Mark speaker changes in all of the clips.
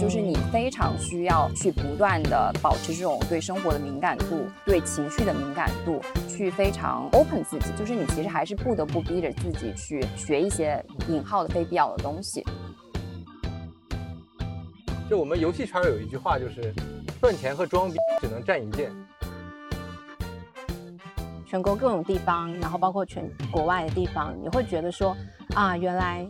Speaker 1: 就是你非常需要去不断的保持这种对生活的敏感度，对情绪的敏感度，去非常 open 自己，就是你其实还是不得不逼着自己去学一些引号的非必要的东西。
Speaker 2: 就我们游戏圈有一句话，就是赚钱和装逼只能占一件。
Speaker 3: 全国各种地方，然后包括全国外的地方，你会觉得说啊，原来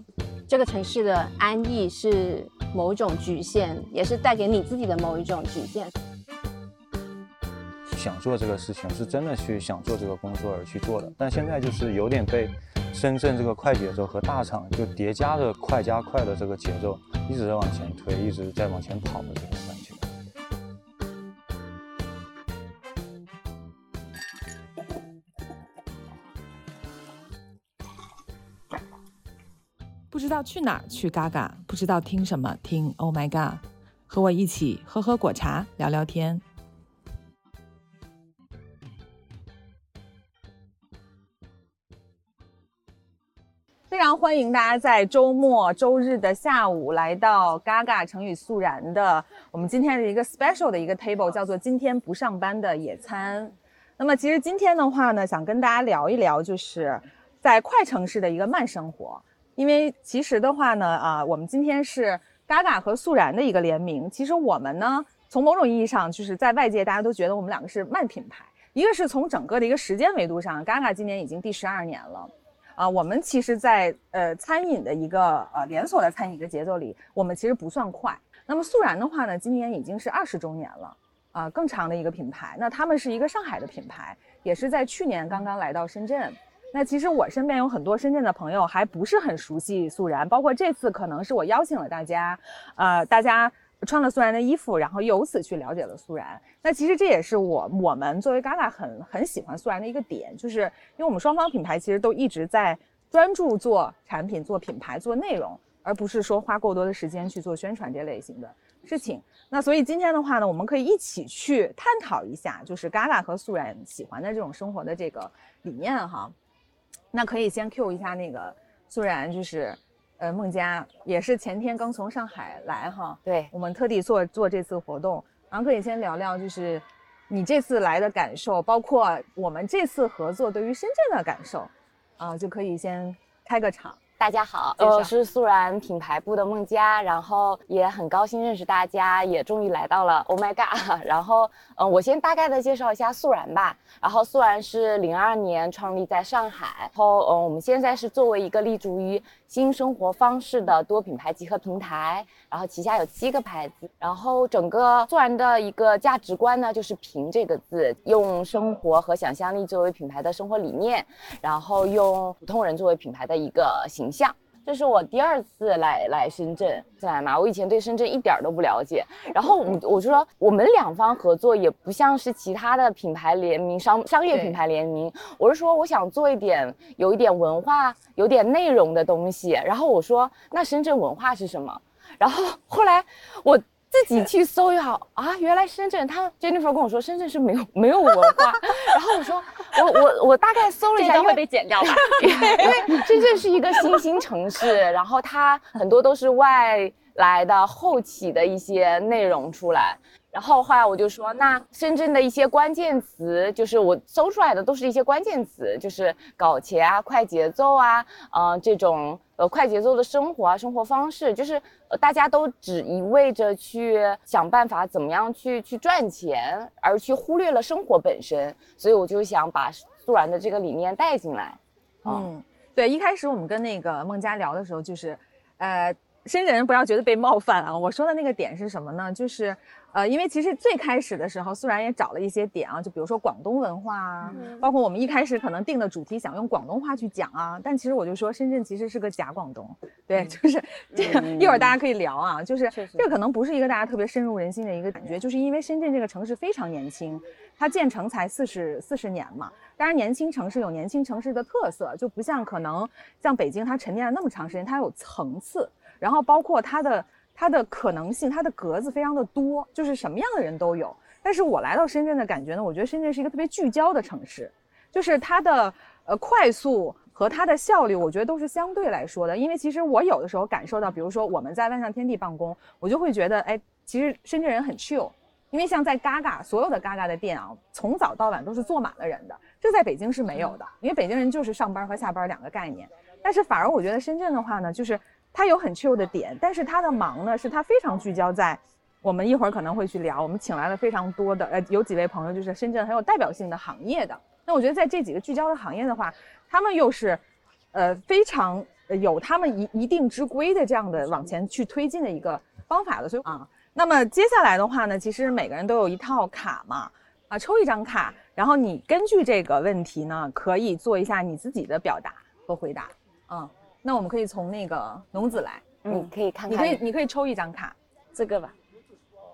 Speaker 3: 这个城市的安逸是某一种局限，也是带给你自己的某一种局限。
Speaker 4: 想做这个事情，是真的去想做这个工作而去做的，但现在就是有点被深圳这个快节奏和大厂就叠加的快加快的这个节奏一直在往前推，一直在往前跑的这种
Speaker 5: 道去哪儿去嘎嘎，不知道听什么听 Oh my God，和我一起喝喝果茶，聊聊天。
Speaker 6: 非常欢迎大家在周末周日的下午来到嘎嘎成语速然的我们今天是一个 special 的一个 table，叫做今天不上班的野餐。那么其实今天的话呢，想跟大家聊一聊，就是在快城市的一个慢生活。因为其实的话呢，啊，我们今天是嘎嘎和素然的一个联名。其实我们呢，从某种意义上，就是在外界大家都觉得我们两个是慢品牌。一个是从整个的一个时间维度上，嘎嘎今年已经第十二年了。啊，我们其实，在呃餐饮的一个呃连锁的餐饮的节奏里，我们其实不算快。那么素然的话呢，今年已经是二十周年了，啊，更长的一个品牌。那他们是一个上海的品牌，也是在去年刚刚来到深圳。那其实我身边有很多深圳的朋友还不是很熟悉素然，包括这次可能是我邀请了大家，呃，大家穿了素然的衣服，然后由此去了解了素然。那其实这也是我我们作为 Gaga 很很喜欢素然的一个点，就是因为我们双方品牌其实都一直在专注做产品、做品牌、做内容，而不是说花过多的时间去做宣传这类型的事情。那所以今天的话呢，我们可以一起去探讨一下，就是 Gaga 和素然喜欢的这种生活的这个理念哈。那可以先 Q 一下那个苏然，就是呃孟佳也是前天刚从上海来哈，
Speaker 1: 对
Speaker 6: 我们特地做做这次活动，然后可以先聊聊就是你这次来的感受，包括我们这次合作对于深圳的感受，啊就可以先开个场。
Speaker 1: 大家好，我是素然品牌部的孟佳，然后也很高兴认识大家，也终于来到了 Oh my God。然后，嗯，我先大概的介绍一下素然吧。然后素然是零二年创立在上海，然后，嗯，我们现在是作为一个立足于新生活方式的多品牌集合平台，然后旗下有七个牌子。然后整个做然的一个价值观呢，就是“平”这个字，用生活和想象力作为品牌的生活理念，然后用普通人作为品牌的一个形。象，这是我第二次来来深圳来嘛，我以前对深圳一点都不了解。然后我我就说，我们两方合作也不像是其他的品牌联名商商业品牌联名，我是说我想做一点有一点文化、有点内容的东西。然后我说，那深圳文化是什么？然后后来我。自己去搜也好啊，原来深圳，他 Jennifer 跟我说深圳是没有 没有文化，然后我说我我我大概搜了一下，
Speaker 3: 会被剪掉吧，
Speaker 1: 因为深圳是一个新兴城市，然后它很多都是外来的后起的一些内容出来。然后后来我就说，那深圳的一些关键词，就是我搜出来的都是一些关键词，就是搞钱啊、快节奏啊，嗯，这种呃快节奏的生活啊、生活方式，就是大家都只一味着去想办法怎么样去去赚钱，而去忽略了生活本身。所以我就想把素然的这个理念带进来。
Speaker 6: 嗯，对，一开始我们跟那个孟佳聊的时候，就是，呃，深圳人不要觉得被冒犯啊。我说的那个点是什么呢？就是。呃，因为其实最开始的时候，素然也找了一些点啊，就比如说广东文化啊，包括我们一开始可能定的主题想用广东话去讲啊，但其实我就说深圳其实是个假广东，对，就是这个一会儿大家可以聊啊，就是这个可能不是一个大家特别深入人心的一个感觉，就是因为深圳这个城市非常年轻，它建成才四十四十年嘛，当然年轻城市有年轻城市的特色，就不像可能像北京它沉淀了那么长时间，它有层次，然后包括它的。它的可能性，它的格子非常的多，就是什么样的人都有。但是我来到深圳的感觉呢，我觉得深圳是一个特别聚焦的城市，就是它的呃快速。和它的效率，我觉得都是相对来说的。因为其实我有的时候感受到，比如说我们在万象天地办公，我就会觉得，哎，其实深圳人很 chill。因为像在嘎嘎，所有的嘎嘎的店啊，从早到晚都是坐满了人的，这在北京是没有的。因为北京人就是上班和下班两个概念。但是反而我觉得深圳的话呢，就是它有很 chill 的点，但是他的忙呢，是他非常聚焦在我们一会儿可能会去聊，我们请来了非常多的呃，有几位朋友就是深圳很有代表性的行业的。那我觉得在这几个聚焦的行业的话，他们又是，呃，非常有他们一一定之规的这样的往前去推进的一个方法的。所以啊。那么接下来的话呢，其实每个人都有一套卡嘛，啊，抽一张卡，然后你根据这个问题呢，可以做一下你自己的表达和回答。嗯，那我们可以从那个农子来，
Speaker 1: 你可以看看，
Speaker 6: 你可以你可以抽一张卡，
Speaker 7: 这个吧。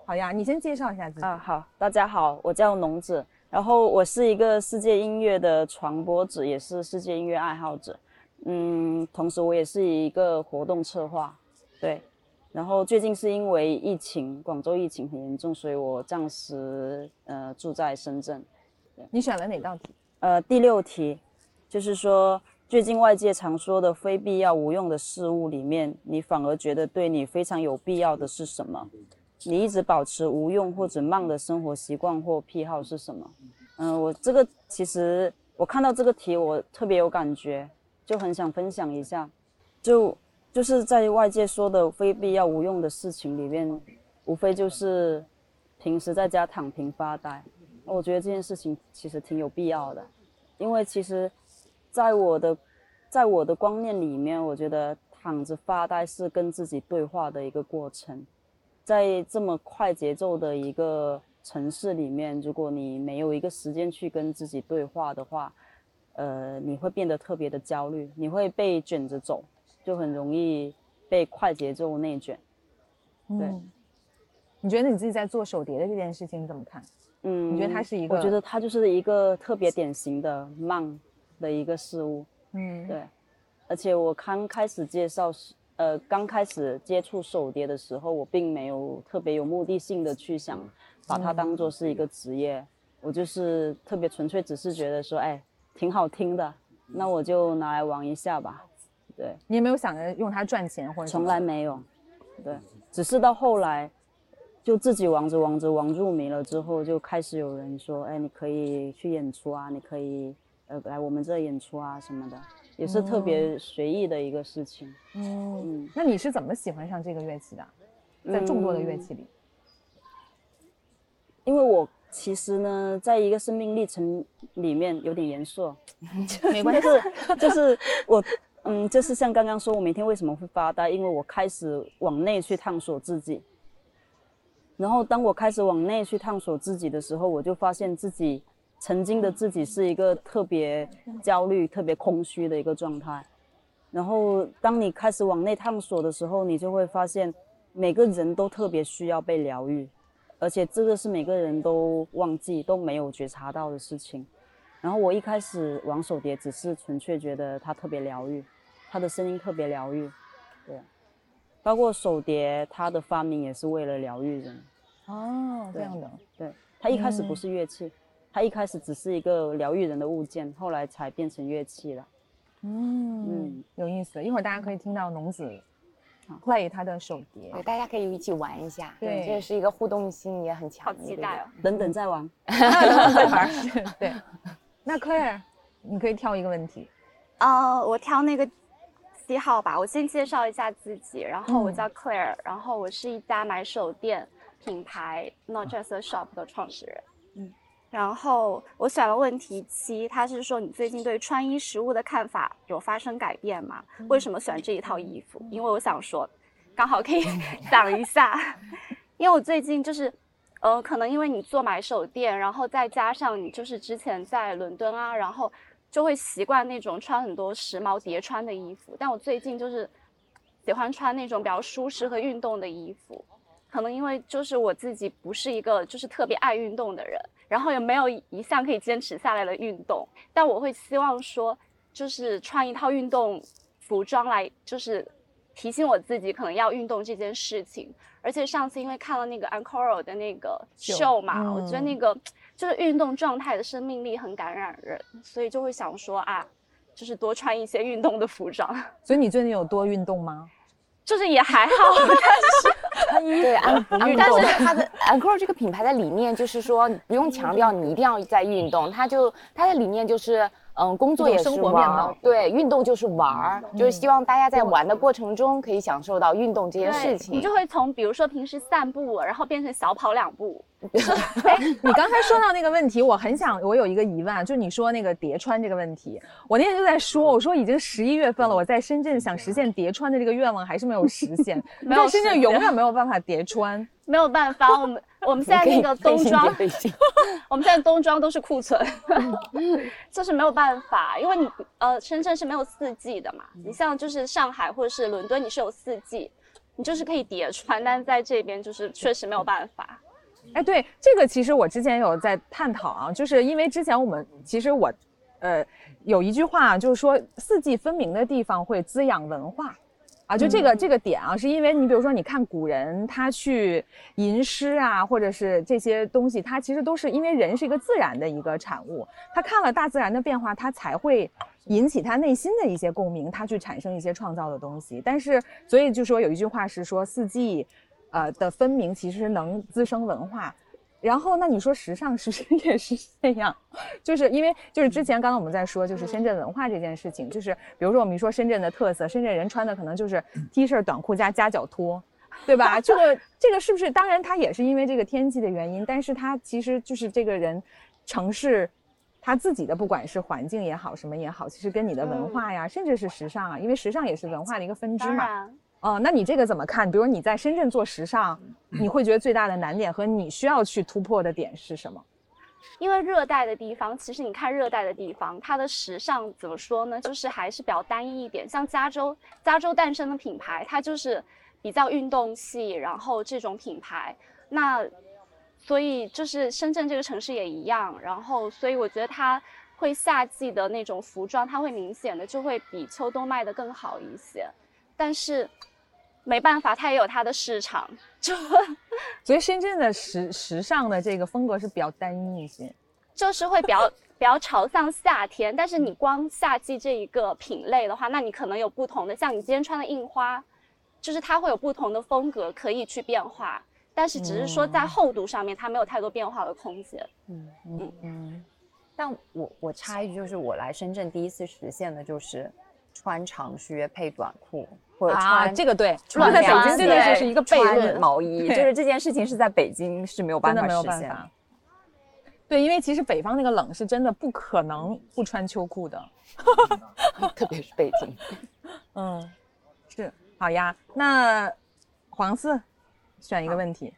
Speaker 6: 好呀，你先介绍一下自己。
Speaker 7: 啊，好，大家好，我叫农子，然后我是一个世界音乐的传播者，也是世界音乐爱好者。嗯，同时我也是一个活动策划，对。然后最近是因为疫情，广州疫情很严重，所以我暂时呃住在深圳。
Speaker 6: 你选了哪道题？
Speaker 7: 呃，第六题，就是说最近外界常说的非必要无用的事物里面，你反而觉得对你非常有必要的是什么？你一直保持无用或者慢的生活习惯或癖好是什么？嗯，我这个其实我看到这个题我特别有感觉，就很想分享一下，就。就是在外界说的非必要无用的事情里面，无非就是平时在家躺平发呆。我觉得这件事情其实挺有必要的，因为其实，在我的，在我的观念里面，我觉得躺着发呆是跟自己对话的一个过程。在这么快节奏的一个城市里面，如果你没有一个时间去跟自己对话的话，呃，你会变得特别的焦虑，你会被卷着走。就很容易被快节奏内卷。对，
Speaker 6: 你觉得你自己在做手碟的这件事情怎么看？嗯，你觉得它是一个？
Speaker 7: 我觉得它就是一个特别典型的慢的一个事物。嗯，对。而且我刚开始介绍，呃，刚开始接触手碟的时候，我并没有特别有目的性的去想把它当做是一个职业，我就是特别纯粹，只是觉得说，哎，挺好听的，那我就拿来玩一下吧。对
Speaker 6: 你有没有想着用它赚钱或者？
Speaker 7: 从来没有，对，只是到后来，就自己玩着玩着玩入迷了之后，就开始有人说，哎，你可以去演出啊，你可以呃来我们这演出啊什么的，也是特别随意的一个事情。
Speaker 6: 嗯，那你是怎么喜欢上这个乐器的？在众多的乐器里，
Speaker 7: 因为我其实呢，在一个生命历程里面有点严肃，
Speaker 6: 没关系，
Speaker 7: 就是我。嗯，就是像刚刚说，我每天为什么会发呆？因为我开始往内去探索自己。然后，当我开始往内去探索自己的时候，我就发现自己曾经的自己是一个特别焦虑、特别空虚的一个状态。然后，当你开始往内探索的时候，你就会发现每个人都特别需要被疗愈，而且这个是每个人都忘记、都没有觉察到的事情。然后，我一开始玩手碟，只是纯粹觉得它特别疗愈。它的声音特别疗愈，对，包括手碟，它的发明也是为了疗愈人。
Speaker 6: 哦，这样的，
Speaker 7: 对，它一开始不是乐器，它一开始只是一个疗愈人的物件，后来才变成乐器了。
Speaker 6: 嗯嗯，有意思，一会儿大家可以听到农子 play 他的手碟，
Speaker 1: 对，大家可以一起玩一下，对，这是一个互动性也很强，
Speaker 8: 好期待哦，
Speaker 7: 等等再玩，
Speaker 6: 再玩，对。那 Claire，你可以挑一个问题，
Speaker 8: 啊，我挑那个。七号吧，我先介绍一下自己，然后我叫 Claire，然后我是一家买手店品牌 Not Just a Shop 的创始人。然后我选了问题七，他是说你最近对穿衣食物的看法有发生改变吗？为什么选这一套衣服？因为我想说，刚好可以 讲一下，因为我最近就是，呃，可能因为你做买手店，然后再加上你就是之前在伦敦啊，然后。就会习惯那种穿很多时髦叠穿的衣服，但我最近就是喜欢穿那种比较舒适和运动的衣服，可能因为就是我自己不是一个就是特别爱运动的人，然后也没有一项可以坚持下来的运动，但我会希望说就是穿一套运动服装来就是提醒我自己可能要运动这件事情，而且上次因为看了那个 a n c o r o 的那个秀嘛，我觉得那个。就是运动状态的生命力很感染人，所以就会想说啊，就是多穿一些运动的服装。
Speaker 6: 所以你最近有多运动吗？
Speaker 8: 就是也还好，但
Speaker 1: 是对安安，但是它的 Encore 这个品牌的理念就是说，不用强调你一定要在运动，它就它的理念就是。嗯，工作也是玩，对，运动就是玩儿，就是希望大家在玩的过程中可以享受到运动这件事情。
Speaker 8: 你就会从比如说平时散步，然后变成小跑两步。
Speaker 6: 你刚才说到那个问题，我很想，我有一个疑问，就是你说那个叠穿这个问题，我那天就在说，我说已经十一月份了，我在深圳想实现叠穿的这个愿望还是没有实现，在深圳永远没有办法叠穿。
Speaker 8: 没有办法，我们我们现在那个冬装，我们现 在冬装都是库存，就是没有办法，因为你呃，深圳是没有四季的嘛。你像就是上海或者是伦敦，你是有四季，你就是可以叠穿，但是在这边就是确实没有办法。
Speaker 6: 哎，对，这个其实我之前有在探讨啊，就是因为之前我们其实我，呃，有一句话就是说四季分明的地方会滋养文化。啊，就这个这个点啊，是因为你比如说，你看古人他去吟诗啊，或者是这些东西，他其实都是因为人是一个自然的一个产物，他看了大自然的变化，他才会引起他内心的一些共鸣，他去产生一些创造的东西。但是，所以就说有一句话是说四季，呃的分明其实能滋生文化。然后，那你说时尚是不是也是这样？就是因为就是之前刚刚我们在说，就是深圳文化这件事情，就是比如说我们一说深圳的特色，深圳人穿的可能就是 T 恤短裤加夹脚拖，对吧？这个 这个是不是？当然，它也是因为这个天气的原因，但是它其实就是这个人城市他自己的，不管是环境也好，什么也好，其实跟你的文化呀，甚至是时尚啊，因为时尚也是文化的一个分支嘛。哦，那你这个怎么看？比如你在深圳做时尚，你会觉得最大的难点和你需要去突破的点是什么？
Speaker 8: 因为热带的地方，其实你看热带的地方，它的时尚怎么说呢？就是还是比较单一一点。像加州，加州诞生的品牌，它就是比较运动系，然后这种品牌。那所以就是深圳这个城市也一样。然后所以我觉得它会夏季的那种服装，它会明显的就会比秋冬卖的更好一些。但是。没办法，它也有它的市场，就
Speaker 6: 所以深圳的时时尚的这个风格是比较单一一些，
Speaker 8: 就是会比较比较朝向夏天。但是你光夏季这一个品类的话，那你可能有不同的，像你今天穿的印花，就是它会有不同的风格可以去变化。但是只是说在厚度上面，它没有太多变化的空间。嗯
Speaker 9: 嗯嗯。但我我插一句，就是我来深圳第一次实现的就是穿长靴配短裤。或者穿
Speaker 6: 这个对，
Speaker 9: 穿
Speaker 6: 在北京真的是是一个悖论。
Speaker 9: 毛衣就是这件事情是在北京是没有办法实现。
Speaker 6: 对，因为其实北方那个冷是真的不可能不穿秋裤的，
Speaker 1: 特别是北京。
Speaker 6: 嗯，是好呀。那黄四选一个问题。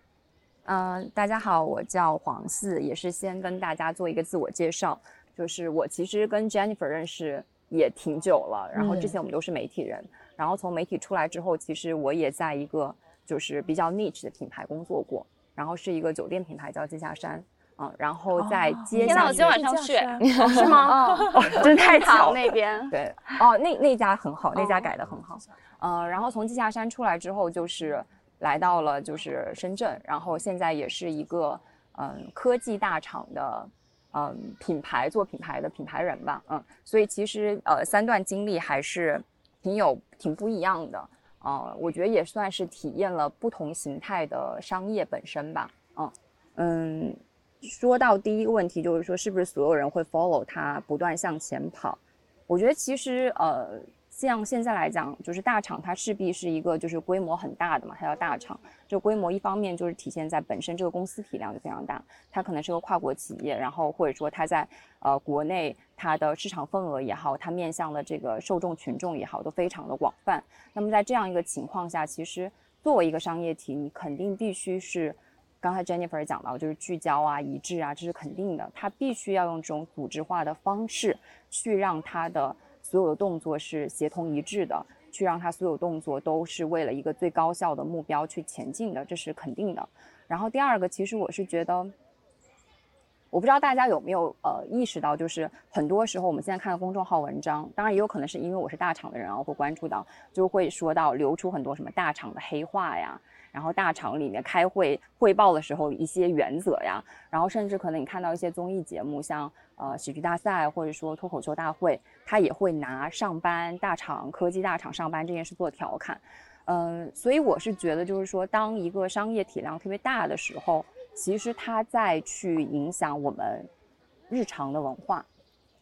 Speaker 9: 嗯，大家好，我叫黄四，也是先跟大家做一个自我介绍，就是我其实跟 Jennifer 认识也挺久了，然后之前我们都是媒体人。然后从媒体出来之后，其实我也在一个就是比较 niche 的品牌工作过，然后是一个酒店品牌叫季夏山，嗯，然后在接下
Speaker 8: 来今天晚上去
Speaker 9: 是吗？哦，真太巧
Speaker 8: 那边
Speaker 9: 对哦，那那家很好，那家改的很好，呃，然后从季夏山出来之后，就是来到了就是深圳，然后现在也是一个嗯科技大厂的嗯品牌做品牌的品牌人吧，嗯，所以其实呃三段经历还是。挺有挺不一样的，呃，我觉得也算是体验了不同形态的商业本身吧，嗯嗯。说到第一个问题，就是说是不是所有人会 follow 他不断向前跑？我觉得其实呃。像现在来讲，就是大厂它势必是一个就是规模很大的嘛，它叫大厂。这规模一方面就是体现在本身这个公司体量就非常大，它可能是个跨国企业，然后或者说它在呃国内它的市场份额也好，它面向的这个受众群众也好，都非常的广泛。那么在这样一个情况下，其实作为一个商业体，你肯定必须是刚才 Jennifer 讲到，就是聚焦啊、一致啊，这是肯定的。它必须要用这种组织化的方式去让它的。所有的动作是协同一致的，去让他所有动作都是为了一个最高效的目标去前进的，这是肯定的。然后第二个，其实我是觉得，我不知道大家有没有呃意识到，就是很多时候我们现在看的公众号文章，当然也有可能是因为我是大厂的人啊，会关注到，就会说到流出很多什么大厂的黑话呀，然后大厂里面开会汇报的时候一些原则呀，然后甚至可能你看到一些综艺节目，像呃喜剧大赛或者说脱口秀大会，他也会拿上班大厂、科技大厂上班这件事做调侃。嗯，所以我是觉得，就是说，当一个商业体量特别大的时候，其实它在去影响我们日常的文化，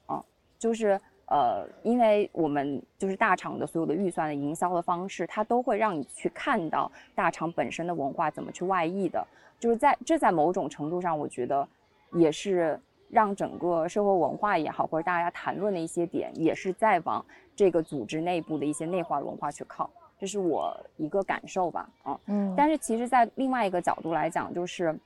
Speaker 9: 啊，就是呃，因为我们就是大厂的所有的预算的营销的方式，它都会让你去看到大厂本身的文化怎么去外溢的，就是在这在某种程度上，我觉得也是让整个社会文化也好，或者大家谈论的一些点，也是在往这个组织内部的一些内化文化去靠。这是我一个感受吧，啊，嗯，但是其实，在另外一个角度来讲，就是，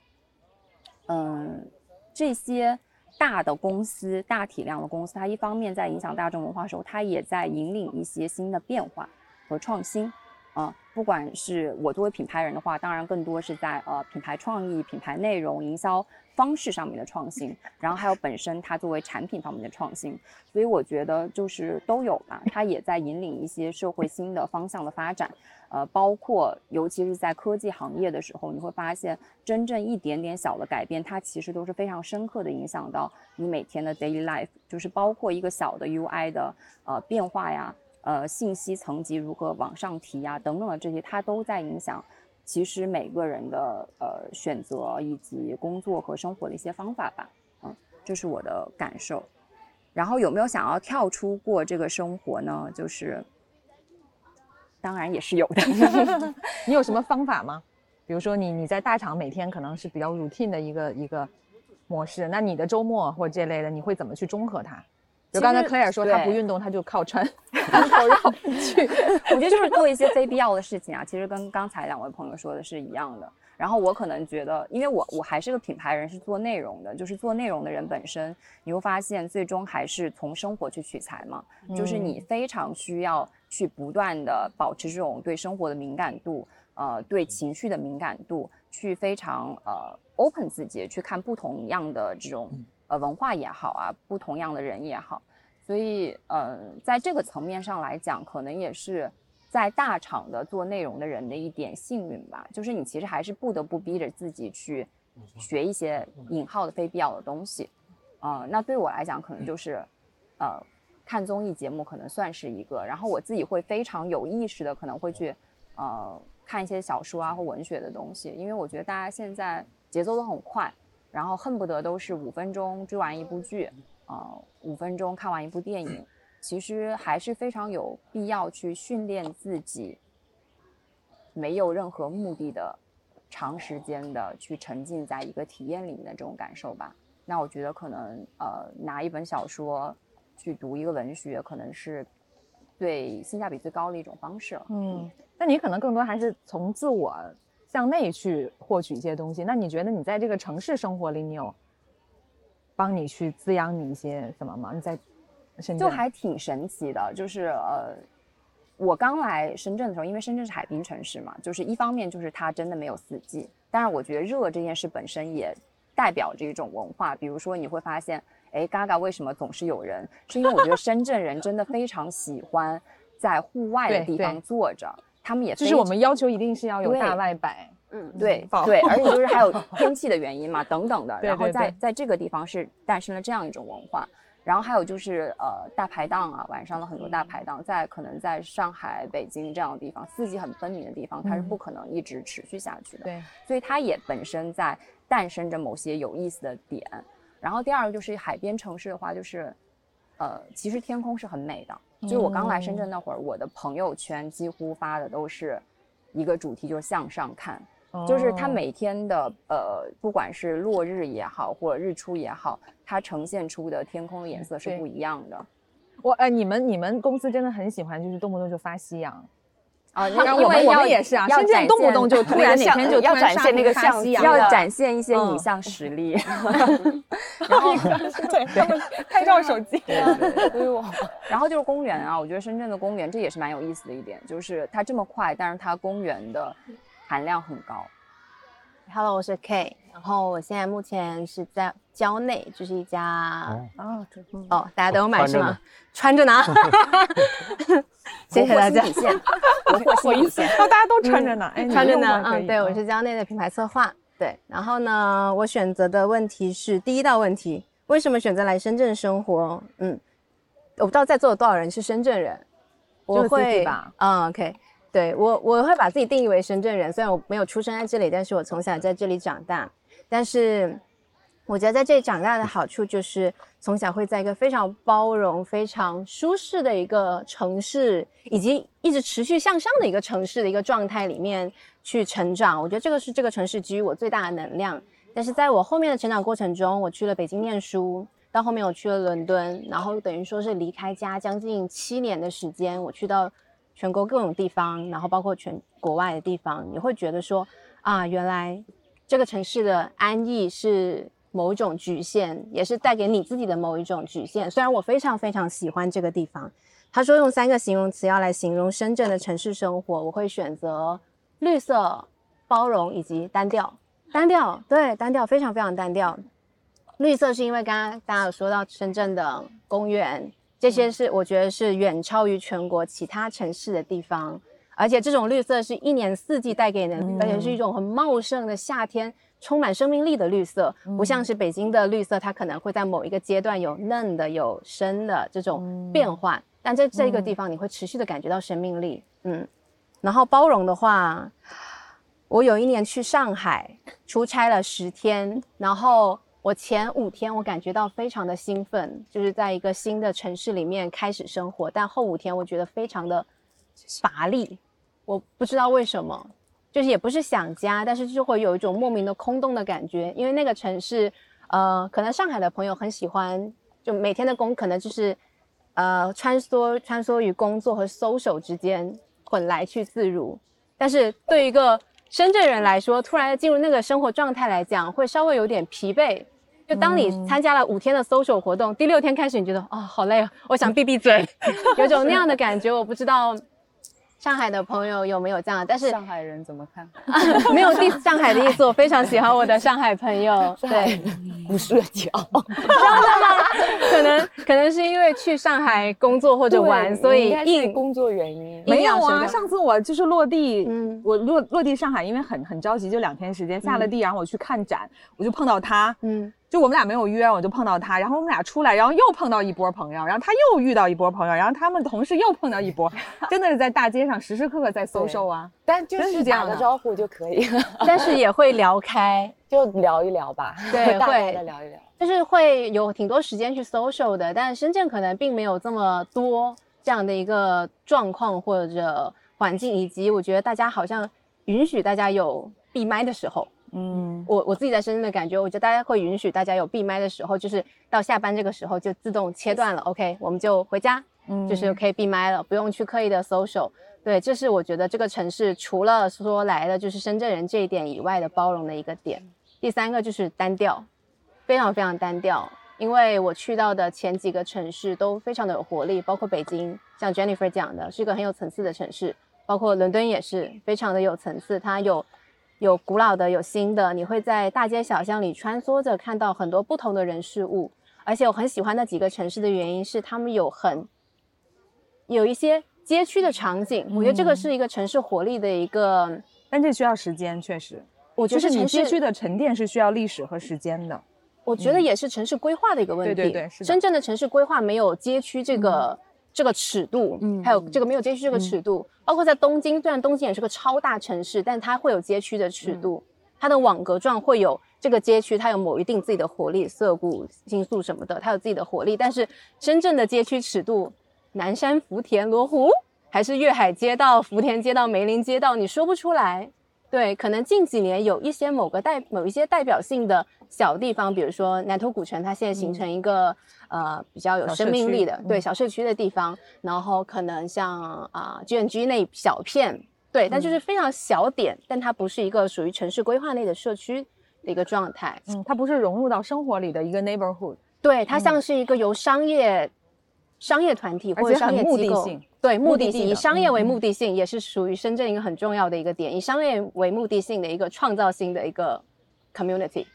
Speaker 9: 嗯，这些大的公司、大体量的公司，它一方面在影响大众文化的时候，它也在引领一些新的变化和创新。啊，不管是我作为品牌人的话，当然更多是在呃品牌创意、品牌内容、营销方式上面的创新，然后还有本身它作为产品方面的创新，所以我觉得就是都有吧，它也在引领一些社会新的方向的发展，呃，包括尤其是在科技行业的时候，你会发现真正一点点小的改变，它其实都是非常深刻的影响到你每天的 daily life，就是包括一个小的 UI 的呃变化呀。呃，信息层级如何往上提呀？等等的这些，它都在影响，其实每个人的呃选择以及工作和生活的一些方法吧。嗯，这是我的感受。然后有没有想要跳出过这个生活呢？就是，当然也是有的。
Speaker 6: 你有什么方法吗？比如说你你在大厂每天可能是比较 routine 的一个一个模式，那你的周末或这类的，你会怎么去中和它？就刚才 Claire 说，他不运动，他就靠穿。
Speaker 9: 我觉得就是做一些非必要的事情啊。其实跟刚才两位朋友说的是一样的。然后我可能觉得，因为我我还是个品牌人，是做内容的。就是做内容的人本身，你会发现最终还是从生活去取材嘛。就是你非常需要去不断的保持这种对生活的敏感度，呃，对情绪的敏感度，去非常呃 open 自己，去看不同样的这种。呃，文化也好啊，不同样的人也好，所以，嗯，在这个层面上来讲，可能也是在大厂的做内容的人的一点幸运吧。就是你其实还是不得不逼着自己去学一些引号的非必要的东西，嗯，那对我来讲，可能就是，呃，看综艺节目可能算是一个，然后我自己会非常有意识的可能会去，呃，看一些小说啊或文学的东西，因为我觉得大家现在节奏都很快。然后恨不得都是五分钟追完一部剧，呃，五分钟看完一部电影，其实还是非常有必要去训练自己，没有任何目的的，长时间的去沉浸在一个体验里面的这种感受吧。那我觉得可能呃拿一本小说去读一个文学，可能是对性价比最高的一种方式了。
Speaker 6: 嗯，那你可能更多还是从自我。向内去获取一些东西，那你觉得你在这个城市生活里，你有帮你去滋养你一些什么吗？你在深圳
Speaker 9: 就还挺神奇的，就是呃，我刚来深圳的时候，因为深圳是海滨城市嘛，就是一方面就是它真的没有四季，但是我觉得热这件事本身也代表着一种文化，比如说你会发现，哎，Gaga 为什么总是有人？是因为我觉得深圳人真的非常喜欢在户外的地方坐着。他们也
Speaker 6: 就是我们要求一定是要有大外摆，
Speaker 9: 嗯，对对，而且就是还有 天气的原因嘛，等等的。然后在在这个地方是诞生了这样一种文化，然后还有就是呃大排档啊，晚上的很多大排档，在可能在上海、北京这样的地方，四季很分明的地方，它是不可能一直持续下去的。
Speaker 6: 对，
Speaker 9: 所以它也本身在诞生着某些有意思的点。然后第二个就是海边城市的话，就是呃其实天空是很美的。就是我刚来深圳那会儿，我的朋友圈几乎发的都是一个主题，就是向上看。就是它每天的呃，不管是落日也好，或者日出也好，它呈现出的天空的颜色是不一样的。
Speaker 6: 我呃，你们你们公司真的很喜欢，就是动不动就发夕阳。
Speaker 9: 啊，
Speaker 6: 因为我们我们也是啊，深圳动不动就突然哪天就
Speaker 1: 要展现那个相
Speaker 9: 机，要展现一些影像实力。
Speaker 6: 然后对拍照手机，
Speaker 9: 对 我。然后就是公园啊，我觉得深圳的公园这也是蛮有意思的一点，就是它这么快，但是它公园的含量很高。
Speaker 3: Hello，我是 K，然后我现在目前是在蕉内，就是一家
Speaker 6: 哦。
Speaker 3: 哦，大家都有买是吗？穿着呢，谢谢大家。
Speaker 9: 我破一线，
Speaker 6: 哦，大家都穿着呢，哎，
Speaker 3: 穿着呢，嗯，对，我是蕉内的品牌策划，对，然后呢，我选择的问题是第一道问题，为什么选择来深圳生活？嗯，我不知道在座有多少人是深圳人，我会
Speaker 6: 吧，
Speaker 3: 嗯，OK，对我我会把自己定义为深圳人，虽然我没有出生在这里，但是我从小在这里长大，但是。我觉得在这里长大的好处就是从小会在一个非常包容、非常舒适的一个城市，以及一直持续向上的一个城市的一个状态里面去成长。我觉得这个是这个城市给予我最大的能量。但是在我后面的成长过程中，我去了北京念书，到后面我去了伦敦，然后等于说是离开家将近七年的时间，我去到全国各种地方，然后包括全国外的地方，你会觉得说啊，原来这个城市的安逸是。某一种局限，也是带给你自己的某一种局限。虽然我非常非常喜欢这个地方，他说用三个形容词要来形容深圳的城市生活，我会选择绿色、包容以及单调。单调，对，单调，非常非常单调。绿色是因为刚刚大家有说到深圳的公园，这些是我觉得是远超于全国其他城市的地方，而且这种绿色是一年四季带给人，而且是一种很茂盛的夏天。充满生命力的绿色，不像是北京的绿色，它可能会在某一个阶段有嫩的、有深的这种变化，但在这个地方你会持续的感觉到生命力。嗯，然后包容的话，我有一年去上海出差了十天，然后我前五天我感觉到非常的兴奋，就是在一个新的城市里面开始生活，但后五天我觉得非常的乏力，我不知道为什么。就是也不是想家，但是就会有一种莫名的空洞的感觉，因为那个城市，呃，可能上海的朋友很喜欢，就每天的工可能就是，呃，穿梭穿梭于工作和 social 之间混来去自如，但是对一个深圳人来说，突然进入那个生活状态来讲，会稍微有点疲惫。就当你参加了五天的 social 活动，第六天开始你觉得啊好累啊，我想闭闭嘴，有种那样的感觉，我不知道。上海的朋友有没有这样？但是
Speaker 7: 上海人怎么看？
Speaker 3: 没有 diss 上海的意思，我非常喜欢我的上海朋友。对，
Speaker 1: 不社交，
Speaker 3: 真的吗？可能可能是因为去上海工作或者玩，所以
Speaker 1: 因工作原因。
Speaker 6: 没有啊，上次我就是落地，嗯，我落落地上海，因为很很着急，就两天时间下了地，然后我去看展，我就碰到他，嗯。就我们俩没有约，我就碰到他，然后我们俩出来，然后又碰到一波朋友，然后他又遇到一波朋友，然后他们同事又碰到一波，真的是在大街上时时刻刻在 social 啊，
Speaker 1: 但就是打个招呼就可以，
Speaker 3: 但是也会聊 开，
Speaker 1: 就聊一聊吧，
Speaker 3: 对，会
Speaker 1: 聊一聊，
Speaker 3: 就是会有挺多时间去 social 的，但深圳可能并没有这么多这样的一个状况或者环境，以及我觉得大家好像允许大家有闭麦的时候。嗯，我我自己在深圳的感觉，我觉得大家会允许大家有闭麦的时候，就是到下班这个时候就自动切断了，OK，我们就回家，嗯，就是可以闭麦了，不用去刻意的 social。对，这是我觉得这个城市除了说来的就是深圳人这一点以外的包容的一个点。第三个就是单调，非常非常单调，因为我去到的前几个城市都非常的有活力，包括北京，像 Jennifer 讲的是一个很有层次的城市，包括伦敦也是非常的有层次，它有。有古老的，有新的，你会在大街小巷里穿梭着，看到很多不同的人事物。而且我很喜欢那几个城市的原因是，他们有很有一些街区的场景。我觉得这个是一个城市活力的一个，
Speaker 6: 但这需要时间，确实。
Speaker 3: 我觉得
Speaker 6: 你街区的沉淀是需要历史和时间的。
Speaker 3: 我觉得也是城市规划的一个问题。
Speaker 6: 对对对，
Speaker 3: 深圳的城市规划没有街区这个。这个尺度，嗯，还有这个没有街区这个尺度，包括在东京，虽然东京也是个超大城市，但它会有街区的尺度，它的网格状会有这个街区，它有某一定自己的活力，涩谷、新宿什么的，它有自己的活力。但是真正的街区尺度，南山、福田、罗湖，还是粤海街道、福田街道、梅林街道，你说不出来。对，可能近几年有一些某个代某一些代表性的小地方，比如说南头古城，它现在形成一个呃比较有生命力的对小社区的地方，然后可能像啊 G N G 那小片，对，但就是非常小点，但它不是一个属于城市规划内的社区的一个状态，
Speaker 6: 嗯，它不是融入到生活里的一个 neighborhood，
Speaker 3: 对，它像是一个由商业商业团体或者商业机构。对，目的性以商业为目的性，也是属于深圳一个很重要的一个点。以商业为目的性的一个创造性的一个 community，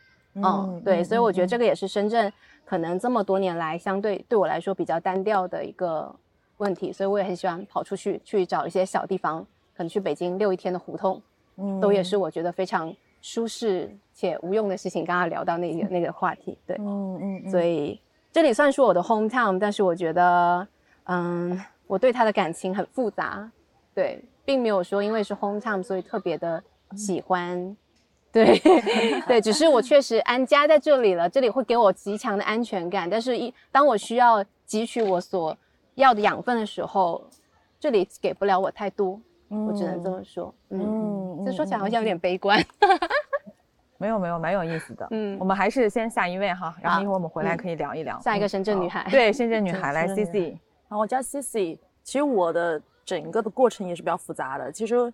Speaker 3: 嗯，对，所以我觉得这个也是深圳可能这么多年来相对对我来说比较单调的一个问题，所以我也很喜欢跑出去去找一些小地方，可能去北京溜一天的胡同，嗯，都也是我觉得非常舒适且无用的事情。刚刚聊到那个那个话题，对，嗯嗯，所以这里算是我的 hometown，但是我觉得，嗯，我对他的感情很复杂，对，并没有说因为是 hometown 所以特别的喜欢。对 对，只是我确实安家在这里了，这里会给我极强的安全感。但是，一当我需要汲取我所要的养分的时候，这里给不了我太多，我只能这么说。嗯，这说起来好像有点悲观。
Speaker 6: 没有没有，蛮有意思的。嗯，我们还是先下一位哈，然后一会儿我们回来可以聊一聊
Speaker 3: 下一个深圳女孩。
Speaker 6: 对，深圳女孩来 C C。
Speaker 10: 然后我叫 C C。其实我的整个的过程也是比较复杂的。其实。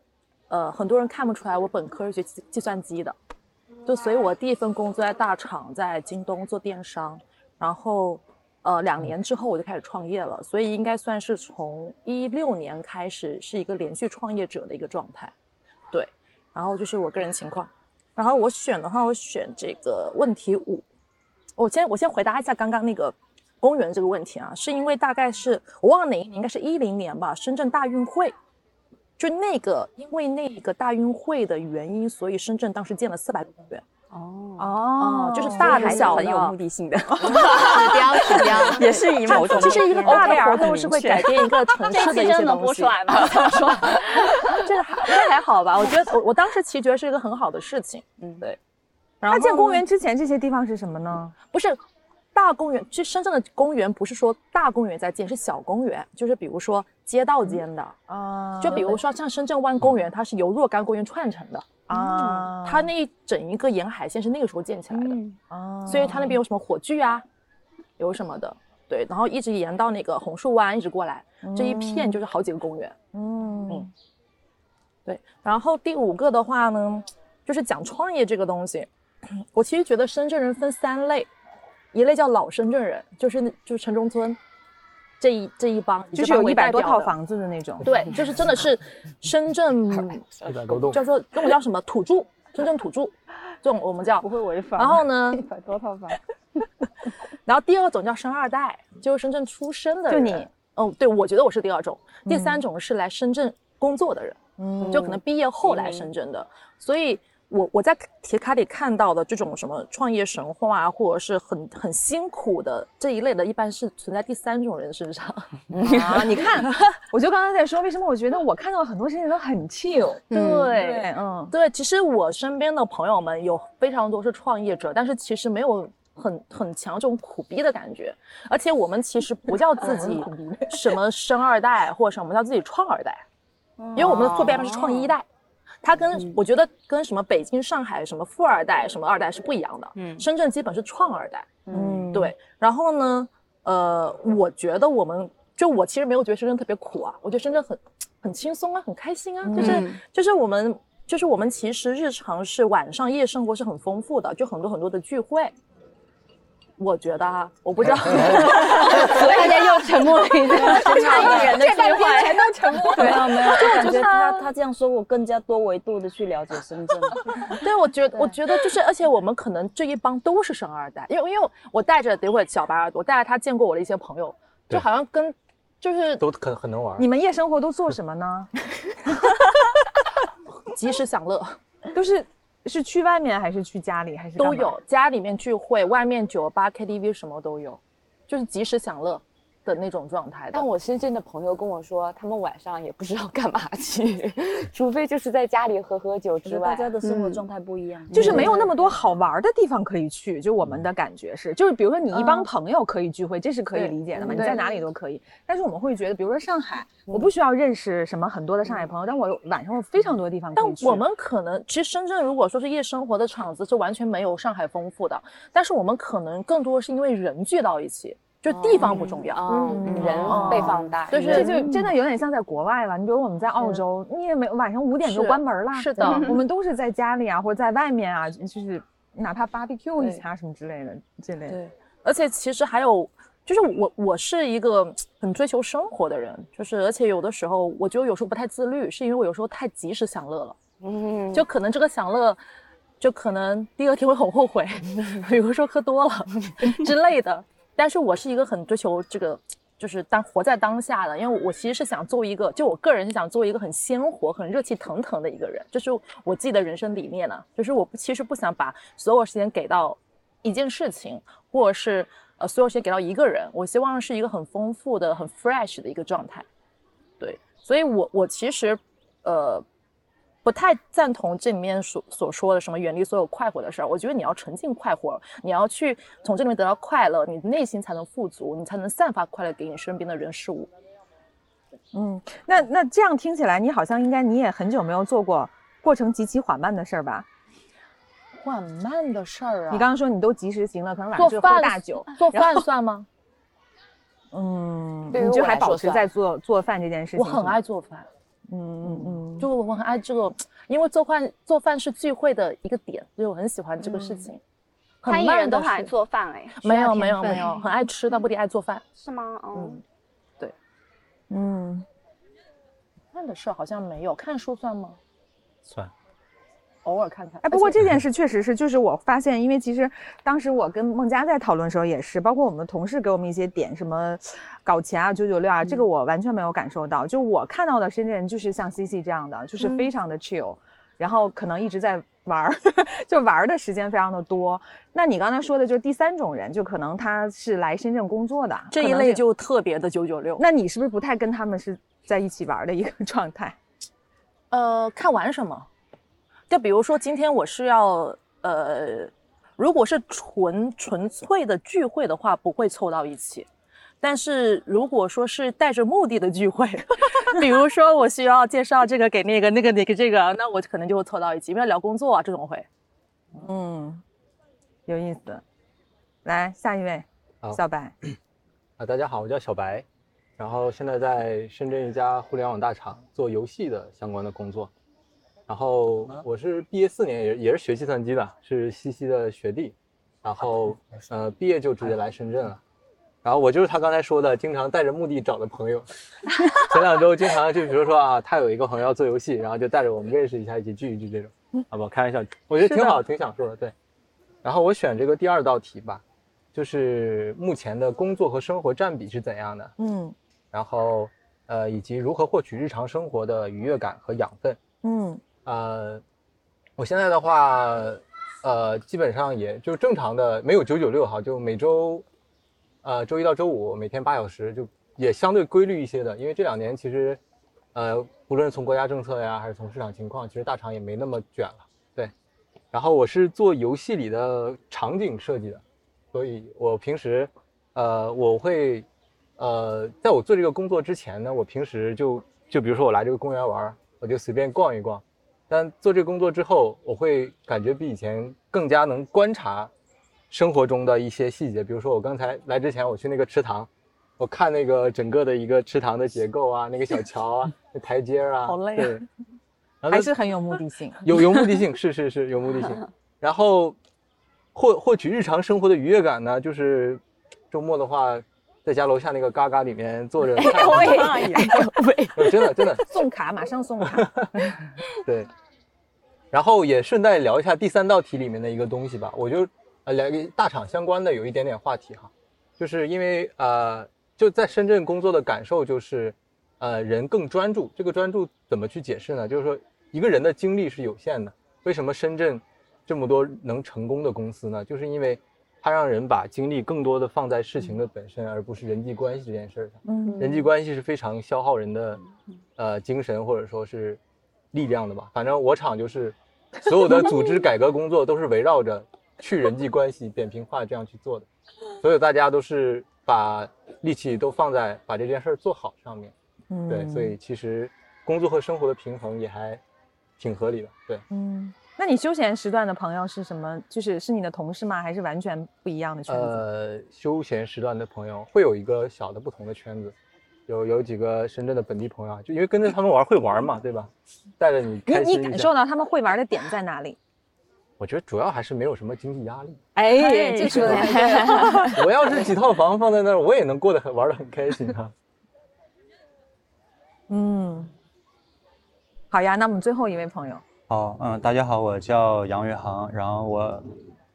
Speaker 10: 呃，很多人看不出来我本科是学计计算机的，就所以我第一份工作在大厂，在京东做电商，然后呃两年之后我就开始创业了，所以应该算是从一六年开始是一个连续创业者的一个状态，对，然后就是我个人情况，然后我选的话，我选这个问题五，我先我先回答一下刚刚那个公园这个问题啊，是因为大概是我忘了哪一年，应该是一零年吧，深圳大运会。就那个，因为那个大运会的原因，所以深圳当时建了四百个公园。哦哦，就是大的小
Speaker 9: 很有目的性的指
Speaker 3: 标指标，
Speaker 10: 也是以某种就是一个大的活动是会改变一个城市的一些东西。
Speaker 8: 能播出来吗？
Speaker 10: 说这个应该还好吧？我觉得我我当时其实觉得是一个很好的事情。嗯，对。
Speaker 6: 那建公园之前这些地方是什么呢？
Speaker 10: 不是。大公园，其实深圳的公园不是说大公园在建，是小公园，就是比如说街道间的。啊，就比如说像深圳湾公园，它是由若干公园串成的。啊，它那一整一个沿海线是那个时候建起来的。啊，所以它那边有什么火炬啊，有什么的，对，然后一直沿到那个红树湾一直过来，这一片就是好几个公园，嗯。嗯，对，然后第五个的话呢，就是讲创业这个东西，我其实觉得深圳人分三类。一类叫老深圳人，就是就是城中村这一这一帮，
Speaker 6: 就是有一百多套房子的那种。
Speaker 10: 对，就是真的是深圳叫做那种叫什么土著，深圳土著，这种我们叫
Speaker 6: 不会违法。
Speaker 10: 然后呢，
Speaker 6: 一百多套房。
Speaker 10: 然后第二种叫生二代，就是深圳出生的。
Speaker 6: 就你，
Speaker 10: 嗯，对，我觉得我是第二种。第三种是来深圳工作的人，嗯，就可能毕业后来深圳的，所以。我我在铁卡里看到的这种什么创业神话啊，或者是很很辛苦的这一类的，一般是存在第三种人身上
Speaker 6: 啊。你看，我就刚才在说，为什么我觉得我看到很多事情都很 chill。
Speaker 10: 对，嗯，对。其实我身边的朋友们有非常多是创业者，但是其实没有很很强这种苦逼的感觉。而且我们其实不叫 自己什么生二代，或者什么叫自己创二代，因为我们的坐标是创一代。它跟我觉得跟什么北京、上海什么富二代、什么二代是不一样的。嗯，深圳基本是创二代。嗯，对。然后呢，呃，我觉得我们就我其实没有觉得深圳特别苦啊，我觉得深圳很很轻松啊，很开心啊。就是就是我们就是我们其实日常是晚上夜生活是很丰富的，就很多很多的聚会。我觉得哈，我不知道，所
Speaker 3: 以大家又沉默了一下，
Speaker 8: 差一个人的机会，
Speaker 3: 全都沉默了。
Speaker 7: 没有没有，就感觉他他这样说，我更加多维度的去了解深圳。
Speaker 10: 对，我觉得我觉得就是，而且我们可能这一帮都是生二代，因为因为我带着等会小白耳朵，带着他见过我的一些朋友，就好像跟就是
Speaker 2: 都很很能玩。
Speaker 6: 你们夜生活都做什么呢？
Speaker 10: 及时享乐，
Speaker 6: 都是。是去外面还是去家里还是
Speaker 10: 都有？家里面聚会，外面酒吧、KTV 什么都有，就是及时享乐。的那种状态，
Speaker 1: 但我深圳的朋友跟我说，他们晚上也不知道干嘛去，除非就是在家里喝喝酒之外，
Speaker 7: 大家的生活状态不一样，
Speaker 6: 就是没有那么多好玩的地方可以去。就我们的感觉是，就是比如说你一帮朋友可以聚会，这是可以理解的嘛？你在哪里都可以。但是我们会觉得，比如说上海，我不需要认识什么很多的上海朋友，但我晚上有非常多的地方可以
Speaker 10: 去。但我们可能，其实深圳如果说是夜生活的场子，是完全没有上海丰富的。但是我们可能更多是因为人聚到一起。就地方不重要，
Speaker 1: 嗯，人被放大，
Speaker 6: 就是这就真的有点像在国外了。你比如我们在澳洲，你也没晚上五点就关门了，
Speaker 10: 是的，
Speaker 6: 我们都是在家里啊，或者在外面啊，就是哪怕 barbecue 一下什么之类的，这类。
Speaker 10: 对，而且其实还有，就是我我是一个很追求生活的人，就是而且有的时候我觉得有时候不太自律，是因为我有时候太及时享乐了，嗯，就可能这个享乐。就可能第二天会很后悔，比如说喝多了 之类的。但是我是一个很追求这个，就是当活在当下的，因为我其实是想做一个，就我个人是想做一个很鲜活、很热气腾腾的一个人，这是我自己的人生理念呢。就是我其实不想把所有时间给到一件事情，或者是呃所有时间给到一个人，我希望是一个很丰富的、很 fresh 的一个状态。对，所以我我其实呃。不太赞同这里面所所说的什么远离所有快活的事儿。我觉得你要沉浸快活，你要去从这里面得到快乐，你内心才能富足，你才能散发快乐给你身边的人事物。
Speaker 6: 嗯，那那这样听起来，你好像应该你也很久没有做过过程极其缓慢的事儿吧？
Speaker 10: 缓慢的事儿啊？
Speaker 6: 你刚刚说你都及时行乐，可能晚上就喝大酒，
Speaker 10: 做饭算吗？
Speaker 6: 嗯，你就还保持在做做饭这件事情。
Speaker 10: 我很爱做饭。嗯嗯嗯，就我很爱这个，因为做饭做饭是聚会的一个点，所以我很喜欢这个事情。
Speaker 8: 很多人都很爱做饭哎，
Speaker 10: 没有没有没有，很爱吃，但不一定爱做饭。
Speaker 8: 是吗？嗯，
Speaker 10: 对，
Speaker 6: 嗯，
Speaker 10: 看的事好像没有，看书算吗？
Speaker 2: 算。
Speaker 10: 偶尔看看，
Speaker 6: 哎，不过这件事确实是，就是我发现，因为其实当时我跟孟佳在讨论的时候也是，包括我们的同事给我们一些点，什么搞钱啊、九九六啊，这个我完全没有感受到。就我看到的深圳人就是像 C C 这样的，就是非常的 chill，然后可能一直在玩儿，就玩的时间非常的多。那你刚才说的就是第三种人，就可能他是来深圳工作的
Speaker 10: 这一类，就特别的九九六。
Speaker 6: 那你是不是不太跟他们是在一起玩的一个状态？
Speaker 10: 呃，看玩什么。就比如说，今天我是要呃，如果是纯纯粹的聚会的话，不会凑到一起。但是如果说是带着目的的聚会，比如说我需要介绍这个给那个那个那个这个，那我可能就会凑到一起，因为聊工作啊这种会。
Speaker 6: 嗯，有意思。来下一位，小白。
Speaker 2: 啊，大家好，我叫小白，然后现在在深圳一家互联网大厂做游戏的相关的工作。然后我是毕业四年，也也是学计算机的，是西西的学弟。然后呃，毕业就直接来深圳了。然后我就是他刚才说的，经常带着目的找的朋友。前两周经常就比如说啊，他有一个朋友要做游戏，然后就带着我们认识一下，一起聚一聚这种。好不，开玩笑，我觉得挺好，挺享受的。对。然后我选这个第二道题吧，就是目前的工作和生活占比是怎样的？嗯。然后呃，以及如何获取日常生活的愉悦感和养分？嗯。呃，我现在的话，呃，基本上也就正常的，没有九九六哈，就每周，呃，周一到周五每天八小时，就也相对规律一些的。因为这两年其实，呃，无论从国家政策呀，还是从市场情况，其实大厂也没那么卷了。对，然后我是做游戏里的场景设计的，所以我平时，呃，我会，呃，在我做这个工作之前呢，我平时就就比如说我来这个公园玩，我就随便逛一逛。但做这个工作之后，我会感觉比以前更加能观察生活中的一些细节。比如说，我刚才来之前，我去那个池塘，我看那个整个的一个池塘的结构啊，那个小桥啊，那台阶啊，
Speaker 6: 好累啊，还是很有目的性。
Speaker 2: 有有目的性，是是是有目的性。然后获获取日常生活的愉悦感呢，就是周末的话。在家楼下那个嘎嘎里面坐着，真的真的
Speaker 6: 送卡，马上送卡。
Speaker 2: 对，然后也顺带聊一下第三道题里面的一个东西吧。我就呃聊个大厂相关的有一点点话题哈，就是因为呃就在深圳工作的感受就是，呃人更专注。这个专注怎么去解释呢？就是说一个人的精力是有限的。为什么深圳这么多能成功的公司呢？就是因为。它让人把精力更多的放在事情的本身，而不是人际关系这件事上。嗯，人际关系是非常消耗人的，呃，精神或者说是力量的吧。反正我厂就是所有的组织改革工作都是围绕着去人际关系、扁平化这样去做的，所有大家都是把力气都放在把这件事儿做好上面。嗯，对，所以其实工作和生活的平衡也还挺合理的。对，
Speaker 6: 嗯。那你休闲时段的朋友是什么？就是是你的同事吗？还是完全不一样的圈子？
Speaker 2: 呃，休闲时段的朋友会有一个小的不同的圈子，有有几个深圳的本地朋友啊，就因为跟着他们玩会玩嘛，对吧？带着你开
Speaker 6: 心。你你感受到他们会玩的点在哪里？
Speaker 2: 我觉得主要还是没有什么经济压力。
Speaker 6: 哎，这说的。
Speaker 2: 我要是几套房放在那儿，我也能过得很玩的很开心啊。
Speaker 6: 嗯，好呀，那我们最后一位朋友。
Speaker 4: 好，嗯，大家好，我叫杨宇航，然后我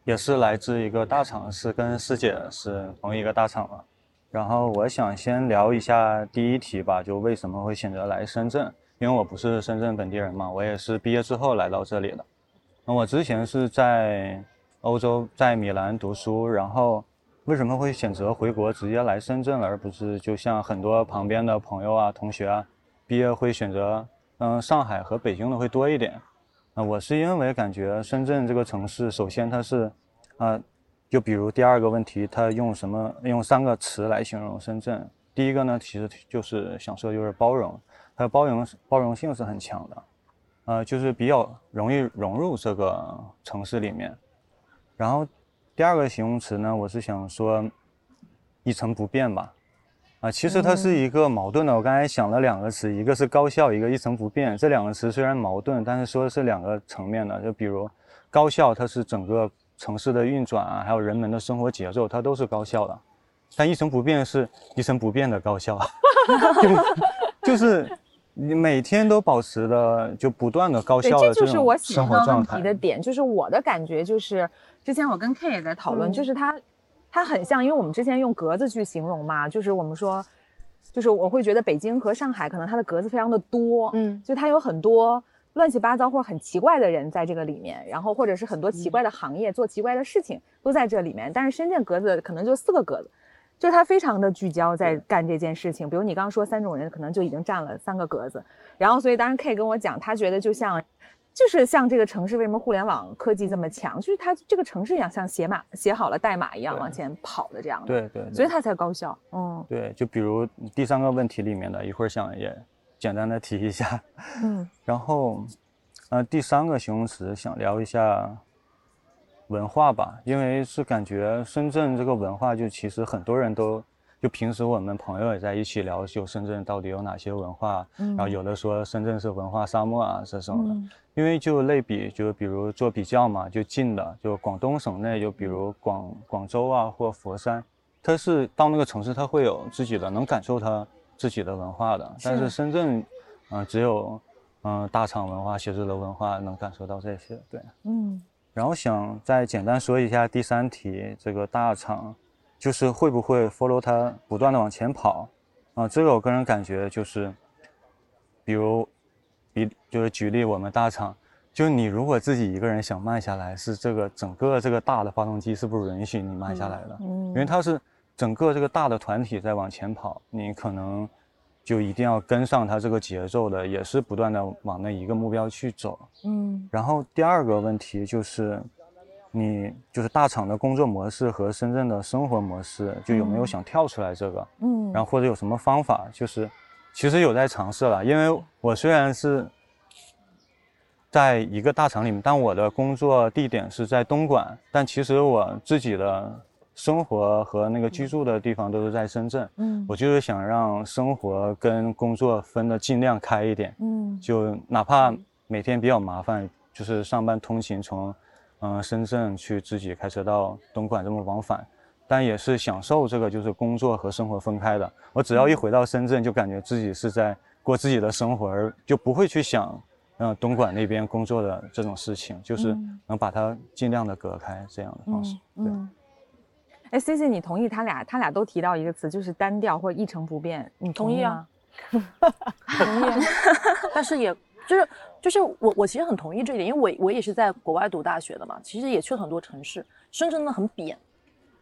Speaker 4: 也是来自一个大厂，是跟师姐是同一个大厂嘛。然后我想先聊一下第一题吧，就为什么会选择来深圳？因为我不是深圳本地人嘛，我也是毕业之后来到这里的。那我之前是在欧洲，在米兰读书，然后为什么会选择回国，直接来深圳，而不是就像很多旁边的朋友啊、同学啊，毕业会选择嗯上海和北京的会多一点？那我是因为感觉深圳这个城市，首先它是啊。就比如第二个问题，他用什么用三个词来形容深圳？第一个呢，其实就是想说就是包容，它的包容包容性是很强的，呃，就是比较容易融入这个城市里面。然后第二个形容词呢，我是想说一成不变吧，啊，其实它是一个矛盾的。我刚才想了两个词，一个是高效，一个一成不变。这两个词虽然矛盾，但是说的是两个层面的。就比如高效，它是整个。城市的运转啊，还有人们的生活节奏，它都是高效的。但一成不变是一成不变的高效，就就是你每天都保持的就不断的高效的
Speaker 6: 这种
Speaker 4: 生活状态。
Speaker 6: 的点就是我的感觉就是，之前我跟 K 也在讨论，就是它它很像，因为我们之前用格子去形容嘛，就是我们说，就是我会觉得北京和上海可能它的格子非常的多，嗯，就它有很多。乱七八糟或者很奇怪的人在这个里面，然后或者是很多奇怪的行业做奇怪的事情都在这里面。但是深圳格子可能就四个格子，就是它非常的聚焦在干这件事情。比如你刚刚说三种人，可能就已经占了三个格子。然后所以当时 K 跟我讲，他觉得就像，就是像这个城市为什么互联网科技这么强，就是它这个城市一样，像写码写好了代码一样往前跑的这样的。
Speaker 4: 对对。
Speaker 6: 所以它才高效。
Speaker 4: 嗯。对，就比如第三个问题里面的一会儿想也。简单的提一下，嗯，然后，呃，第三个形容词想聊一下文化吧，因为是感觉深圳这个文化，就其实很多人都，就平时我们朋友也在一起聊，就深圳到底有哪些文化，然后有的说深圳是文化沙漠啊，这种的，因为就类比，就比如做比较嘛，就近的，就广东省内，就比如广广州啊或佛山，它是到那个城市，它会有自己的，能感受它。自己的文化的，但是深圳，嗯，只有，嗯，大厂文化、写字楼文化能感受到这些，对，嗯。然后想再简单说一下第三题，这个大厂，就是会不会 follow 它不断的往前跑，啊，这个我个人感觉就是，比如，比就是举例我们大厂，就你如果自己一个人想慢下来，是这个整个这个大的发动机是不允许你慢下来的，嗯，因为它是。整个这个大的团体在往前跑，你可能就一定要跟上它这个节奏的，也是不断的往那一个目标去走。嗯。然后第二个问题就是，你就是大厂的工作模式和深圳的生活模式，就有没有想跳出来这个？嗯。然后或者有什么方法？就是其实有在尝试了，因为我虽然是在一个大厂里面，但我的工作地点是在东莞，但其实我自己的。生活和那个居住的地方都是在深圳，嗯，我就是想让生活跟工作分的尽量开一点，嗯，就哪怕每天比较麻烦，就是上班通勤从，嗯，深圳去自己开车到东莞这么往返，但也是享受这个就是工作和生活分开的。我只要一回到深圳，就感觉自己是在过自己的生活，而就不会去想，嗯，东莞那边工作的这种事情，就是能把它尽量的隔开这样的方式，对。
Speaker 6: 哎，C C，你同意他俩？他俩都提到一个词，就是单调或一成不变。你同意
Speaker 10: 啊？同意。但是也就是就是我我其实很同意这一点，因为我我也是在国外读大学的嘛，其实也去了很多城市。深圳呢很扁，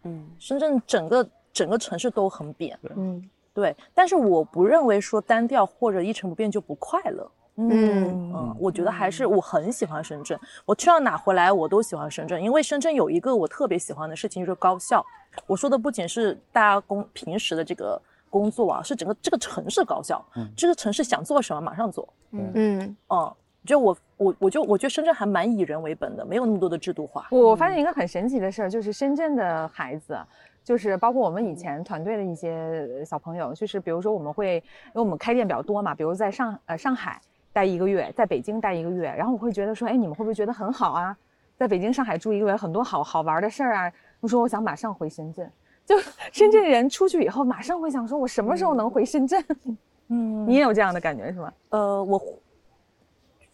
Speaker 10: 嗯，深圳整个整个城市都很扁，嗯，对。但是我不认为说单调或者一成不变就不快乐。嗯嗯，我觉得还是我很喜欢深圳，我去到哪回来我都喜欢深圳，因为深圳有一个我特别喜欢的事情就是高效。我说的不仅是大家工平时的这个工作啊，是整个这个城市高效。嗯，这个城市想做什么马上做。嗯嗯哦，就我我我就我觉得深圳还蛮以人为本的，没有那么多的制度化。
Speaker 6: 我发现一个很神奇的事儿，就是深圳的孩子，就是包括我们以前团队的一些小朋友，就是比如说我们会，因为我们开店比较多嘛，比如在上呃上海。待一个月，在北京待一个月，然后我会觉得说，哎，你们会不会觉得很好啊？在北京、上海住一个月，很多好好玩的事儿啊。我说我想马上回深圳，就 深圳人出去以后，马上会想说，我什么时候能回深圳？嗯，你也有这样的感觉是吗？
Speaker 10: 呃，我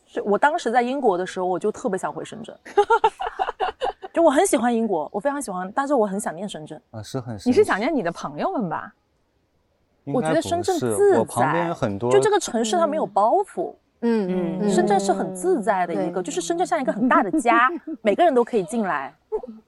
Speaker 10: 是我当时在英国的时候，我就特别想回深圳，就我很喜欢英国，我非常喜欢，但是我很想念深圳。
Speaker 4: 啊，是很。
Speaker 6: 你是想念你的朋友们吧？
Speaker 10: 我觉得深圳自
Speaker 4: 在，我旁边有很多，
Speaker 10: 就这个城市它没有包袱。嗯嗯嗯，深圳是很自在的一个，就是深圳像一个很大的家，每个人都可以进来。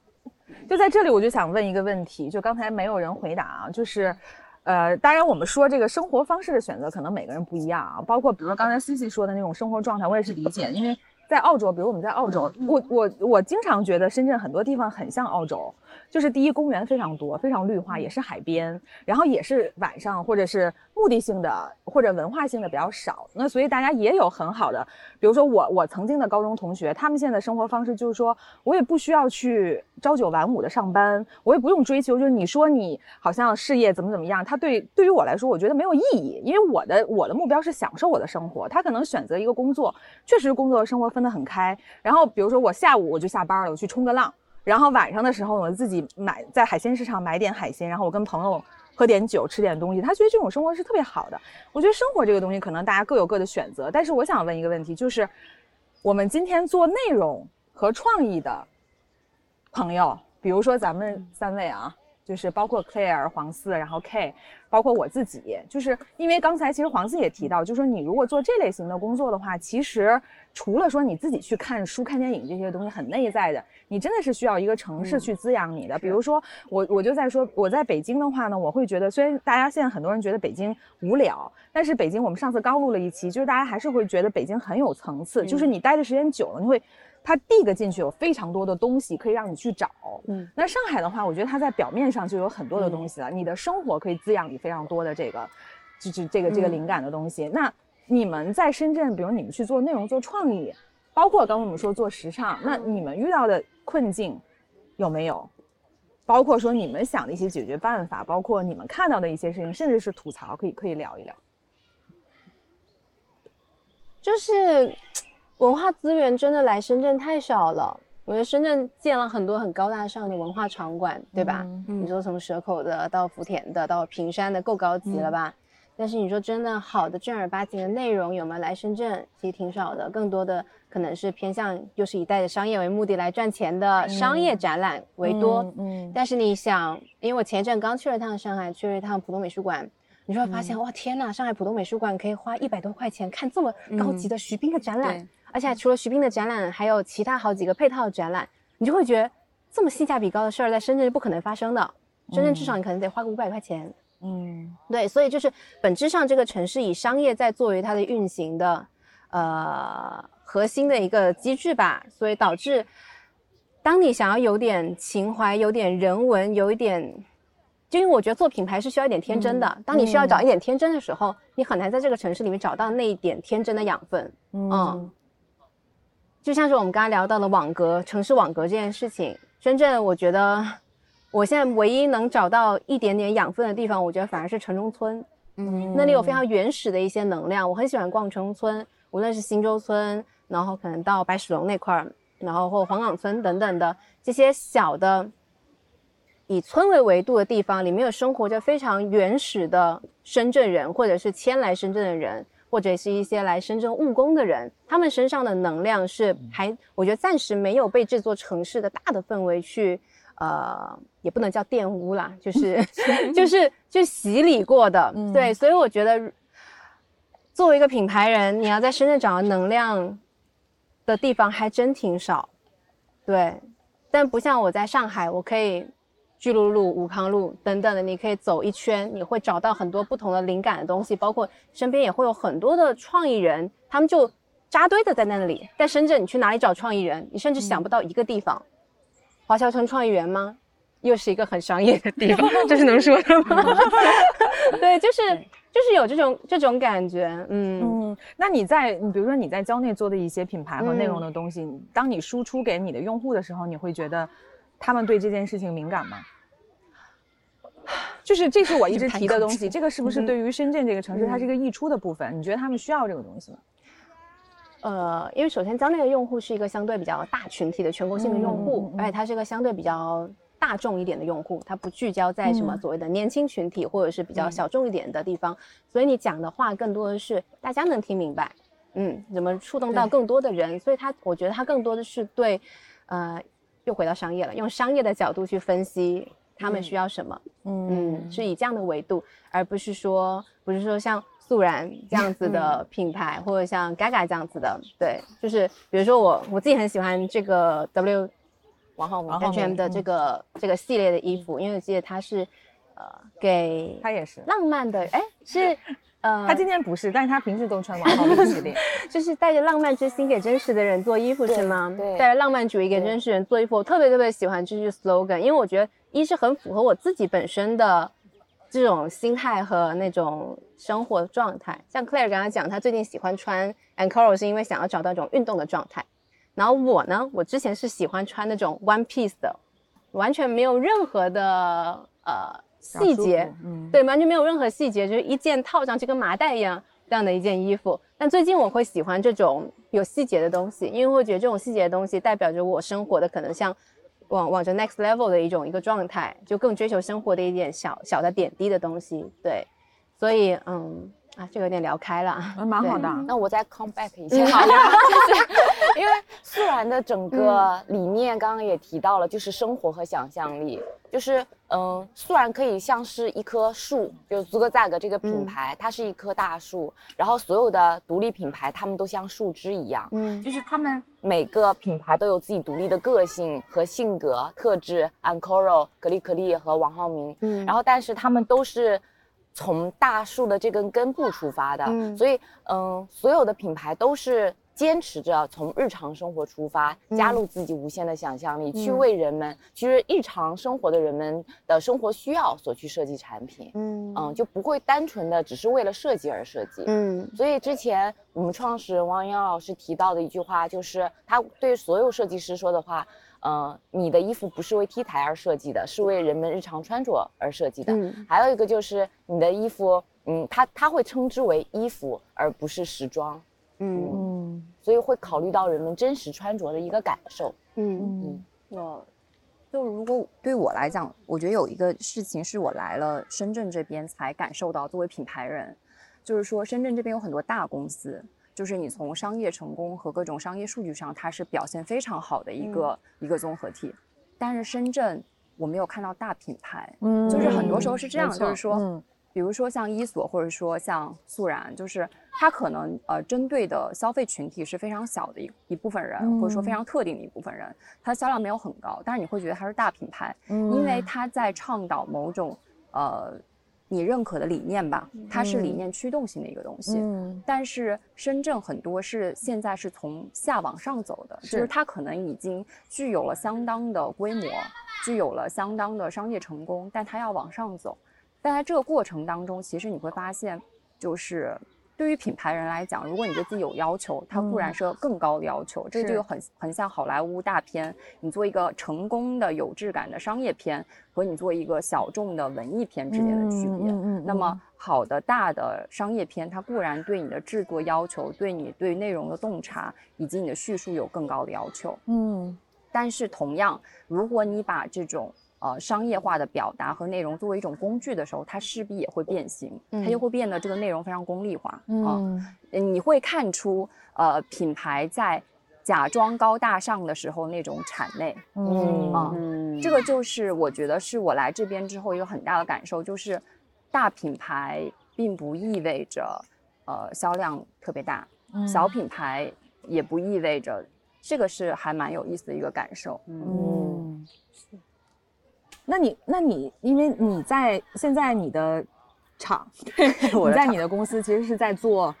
Speaker 6: 就在这里，我就想问一个问题，就刚才没有人回答啊，就是，呃，当然我们说这个生活方式的选择，可能每个人不一样啊，包括比如说刚才 C C 说的那种生活状态，我也是理解，因为。在澳洲，比如我们在澳洲，我我我经常觉得深圳很多地方很像澳洲，就是第一公园非常多，非常绿化，也是海边，然后也是晚上或者是目的性的或者文化性的比较少，那所以大家也有很好的，比如说我我曾经的高中同学，他们现在的生活方式就是说我也不需要去朝九晚五的上班，我也不用追求，就是你说你好像事业怎么怎么样，他对对于我来说，我觉得没有意义，因为我的我的目标是享受我的生活，他可能选择一个工作，确实工作生活。分得很开，然后比如说我下午我就下班了，我去冲个浪，然后晚上的时候我自己买在海鲜市场买点海鲜，然后我跟朋友喝点酒，吃点东西，他觉得这种生活是特别好的。我觉得生活这个东西可能大家各有各的选择，但是我想问一个问题，就是我们今天做内容和创意的朋友，比如说咱们三位啊。就是包括 Claire、黄四，然后 K，包括我自己，就是因为刚才其实黄四也提到，就是说你如果做这类型的工作的话，其实除了说你自己去看书、看电影这些东西很内在的，你真的是需要一个城市去滋养你的。比如说我，我就在说我在北京的话呢，我会觉得虽然大家现在很多人觉得北京无聊，但是北京我们上次刚录了一期，就是大家还是会觉得北京很有层次，就是你待的时间久了，你会。它递个进去有非常多的东西可以让你去找，嗯，那上海的话，我觉得它在表面上就有很多的东西了。你的生活可以滋养你非常多的这个，就是这个这个灵感的东西。那你们在深圳，比如你们去做内容、做创意，包括刚刚我们说做时尚，那你们遇到的困境有没有？包括说你们想的一些解决办法，包括你们看到的一些事情，甚至是吐槽，可以可以聊一聊。
Speaker 3: 就是。文化资源真的来深圳太少了。我觉得深圳建了很多很高大上的文化场馆，对吧？你说从蛇口的到福田的到平山的，够高级了吧？但是你说真的好的正儿八经的内容有没有来深圳？其实挺少的，更多的可能是偏向就是以带着商业为目的来赚钱的商业展览为多。嗯。但是你想，因为我前一阵刚去了趟上海，去了一趟浦东美术馆，你就会发现，哇天呐，上海浦东美术馆可以花一百多块钱看这么高级的徐冰的展览。而且除了徐冰的展览，还有其他好几个配套的展览，你就会觉得这么性价比高的事儿在深圳是不可能发生的。深圳至少你可能得花个五百块钱。嗯，对，所以就是本质上这个城市以商业在作为它的运行的呃核心的一个机制吧，所以导致当你想要有点情怀、有点人文、有一点，就因为我觉得做品牌是需要一点天真的。当你需要找一点天真的时候，你很难在这个城市里面找到那一点天真的养分。嗯。就像是我们刚刚聊到的网格、城市网格这件事情，深圳，我觉得我现在唯一能找到一点点养分的地方，我觉得反而是城中村。嗯，那里有非常原始的一些能量，我很喜欢逛城中村，无论是新洲村，然后可能到白石龙那块儿，然后或黄岗村等等的这些小的以村为维度的地方，里面有生活着非常原始的深圳人，或者是迁来深圳的人。或者是一些来深圳务工的人，他们身上的能量是还，我觉得暂时没有被这座城市的大的氛围去，呃，也不能叫玷污啦，就是 就是就洗礼过的，对，所以我觉得作为一个品牌人，你要在深圳找到能量的地方还真挺少，对，但不像我在上海，我可以。巨鹿路、武康路等等的，你可以走一圈，你会找到很多不同的灵感的东西，包括身边也会有很多的创意人，他们就扎堆的在那里。在深圳，你去哪里找创意人？你甚至想不到一个地方。华侨城创意园吗？又是一个很商业的地方，这是能说的吗？对，就是就是有这种这种感觉。嗯嗯，
Speaker 6: 那你在你比如说你在郊内做的一些品牌和内容的东西，当你输出给你的用户的时候，你会觉得他们对这件事情敏感吗？就是这是我一直提的东西，这个是不是对于深圳这个城市，它是一个溢出的部分？你觉得他们需要这个东西吗？
Speaker 3: 呃，因为首先，江内的用户是一个相对比较大群体的全国性的用户，而且它是一个相对比较大众一点的用户，它不聚焦在什么所谓的年轻群体或者是比较小众一点的地方，所以你讲的话更多的是大家能听明白。嗯，怎么触动到更多的人？所以它，我觉得它更多的是对，呃，又回到商业了，用商业的角度去分析他们需要什么，嗯，是以这样的维度，而不是说，不是说像素然这样子的品牌，或者像 Gaga 这样子的，对，就是比如说我我自己很喜欢这个 W 王浩文 H&M 的这个这个系列的衣服，因为我记得它是。呃，给
Speaker 6: 他也是
Speaker 3: 浪漫的，哎，是，
Speaker 6: 呃，他今天不是，但是他平时都穿王浩明系列，
Speaker 3: 就是带着浪漫之心给真实的人做衣服，是吗？对，带着浪漫主义给真实人做衣服，我特别特别喜欢这句 slogan，因为我觉得一是很符合我自己本身的这种心态和那种生活状态，像 Claire 刚刚讲，她最近喜欢穿 Ankara 是因为想要找到一种运动的状态，然后我呢，我之前是喜欢穿那种 one piece 的，完全没有任何的呃。细节，嗯，对，完全没有任何细节，就是一件套上去跟麻袋一样这样的一件衣服。但最近我会喜欢这种有细节的东西，因为我觉得这种细节的东西代表着我生活的可能像往往着 next level 的一种一个状态，就更追求生活的一点小小的点滴的东西。对，所以嗯。啊，这个有点聊开了，
Speaker 6: 蛮好的。
Speaker 1: 那我再 come back 一下，就是因为素然的整个理念，刚刚也提到了，就是生活和想象力，就是嗯，素然可以像是一棵树，就是 Zugzwag 这个品牌，它是一棵大树，然后所有的独立品牌，它们都像树枝一样，嗯，就是他们每个品牌都有自己独立的个性和性格特质，Ancoro、格力可力和王浩明，嗯，然后但是他们都是。从大树的这根根部出发的，所以嗯，所有的品牌都是坚持着从日常生活出发，加入自己无限的想象力，去为人们，其实日常生活的人们的生活需要所去设计产品，嗯。嗯，就不会单纯的只是为了设计而设计，嗯，所以之前我们创始人王阳老师提到的一句话，就是他对所有设计师说的话。嗯，你的衣服不是为 T 台而设计的，是为人们日常穿着而设计的。嗯，还有一个就是你的衣服，嗯，它它会称之为衣服，而不是时装。嗯嗯，所以会考虑到人们真实穿着的一个感受。嗯
Speaker 9: 嗯，我就如果对我来讲，我觉得有一个事情是我来了深圳这边才感受到，作为品牌人，就是说深圳这边有很多大公司。就是你从商业成功和各种商业数据上，它是表现非常好的一个一个综合体。但是深圳我没有看到大品牌，嗯，就是很多时候是这样，就是说，嗯比如说像伊索或者说像素然，就是它可能呃针对的消费群体是非常小的一一部分人，或者说非常特定的一部分人，它销量没有很高，但是你会觉得它是大品牌，因为它在倡导某种呃。你认可的理念吧，它是理念驱动性的一个东西。嗯，但是深圳很多是现在是从下往上走的，就是它可能已经具有了相当的规模，具有了相当的商业成功，但它要往上走。但在这个过程当中，其实你会发现，就是。对于品牌人来讲，如果你对自己有要求，它固然是更高的要求。这个就很很像好莱坞大片，你做一个成功的有质感的商业片，和你做一个小众的文艺片之间的区别。那么好的大的商业片，它固然对你的制作要求，对你对内容的洞察以及你的叙述有更高的要求。嗯，但是同样，如果你把这种呃，商业化的表达和内容作为一种工具的时候，它势必也会变形，它就会变得这个内容非常功利化嗯，你会看出，呃，品牌在假装高大上的时候那种谄媚。嗯啊，这个就是我觉得是我来这边之后一个很大的感受，就是大品牌并不意味着呃销量特别大，小品牌也不意味着，这个是还蛮有意思的一个感受。嗯。
Speaker 6: 那你，那你，因为你在现在你的厂，你在你的公司其实是在做，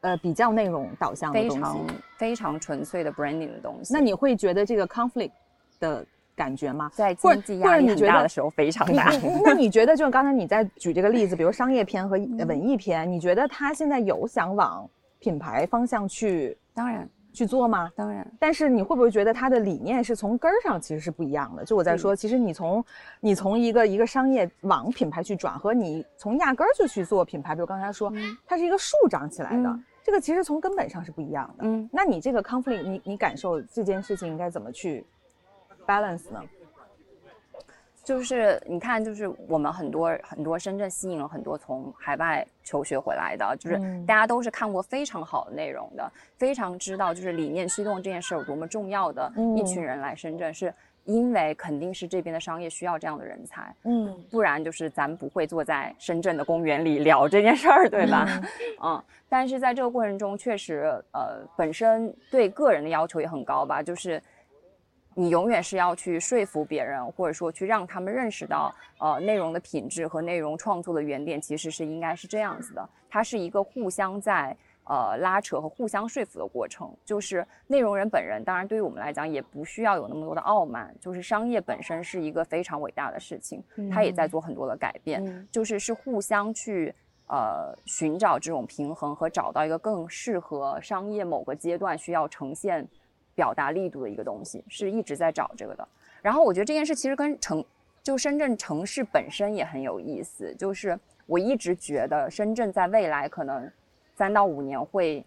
Speaker 6: 呃，比较内容导向的
Speaker 9: 东西，非常非常纯粹的 branding 的东西。
Speaker 6: 那你会觉得这个 conflict 的感觉吗？
Speaker 9: 在经济压力很大的时候非常大。
Speaker 6: 那你觉得，就刚才你在举这个例子，比如商业片和文艺片，你觉得他现在有想往品牌方向去？
Speaker 9: 当然。
Speaker 6: 去做吗？
Speaker 9: 当然，
Speaker 6: 但是你会不会觉得它的理念是从根儿上其实是不一样的？就我在说，其实你从你从一个一个商业往品牌去转，和你从压根儿就去做品牌，比如刚才说，它是一个树长起来的，这个其实从根本上是不一样的。嗯，那你这个 conflict，你你感受这件事情应该怎么去 balance 呢？
Speaker 9: 就是你看，就是我们很多很多深圳吸引了很多从海外求学回来的，就是大家都是看过非常好的内容的，非常知道就是理念驱动这件事有多么重要的一群人来深圳，是因为肯定是这边的商业需要这样的人才，嗯，不然就是咱不会坐在深圳的公园里聊这件事儿，对吧？嗯，但是在这个过程中，确实呃，本身对个人的要求也很高吧，就是。你永远是要去说服别人，或者说去让他们认识到，呃，内容的品质和内容创作的原点其实是应该是这样子的。它是一个互相在呃拉扯和互相说服的过程。就是内容人本人，当然对于我们来讲也不需要有那么多的傲慢。就是商业本身是一个非常伟大的事情，它也在做很多的改变。就是是互相去呃寻找这种平衡和找到一个更适合商业某个阶段需要呈现。表达力度的一个东西是一直在找这个的，然后我觉得这件事其实跟城就深圳城市本身也很有意思，就是我一直觉得深圳在未来可能三到五年会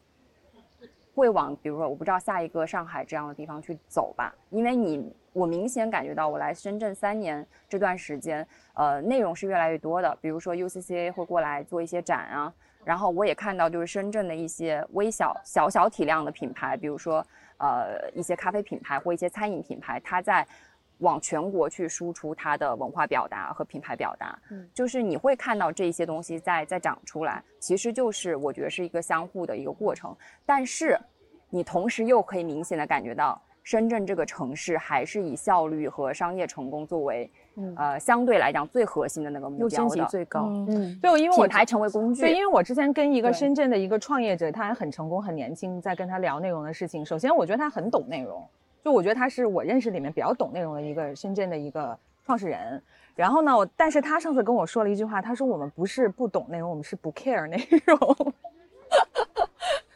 Speaker 9: 会往比如说我不知道下一个上海这样的地方去走吧，因为你我明显感觉到我来深圳三年这段时间，呃，内容是越来越多的，比如说 UCCA 会过来做一些展啊，然后我也看到就是深圳的一些微小小小体量的品牌，比如说。呃，一些咖啡品牌或一些餐饮品牌，它在往全国去输出它的文化表达和品牌表达，嗯，就是你会看到这些东西在在长出来，其实就是我觉得是一个相互的一个过程，但是你同时又可以明显的感觉到，深圳这个城市还是以效率和商业成功作为。呃，相对来讲最核心的那个目标
Speaker 10: 的，最高。
Speaker 6: 嗯，对，因为我
Speaker 9: 品牌成为工具。
Speaker 6: 对，因为我之前跟一个深圳的一个创业者，他还很成功，很年轻，在跟他聊内容的事情。首先，我觉得他很懂内容，就我觉得他是我认识里面比较懂内容的一个深圳的一个创始人。然后呢，我但是他上次跟我说了一句话，他说我们不是不懂内容，我们是不 care 内容。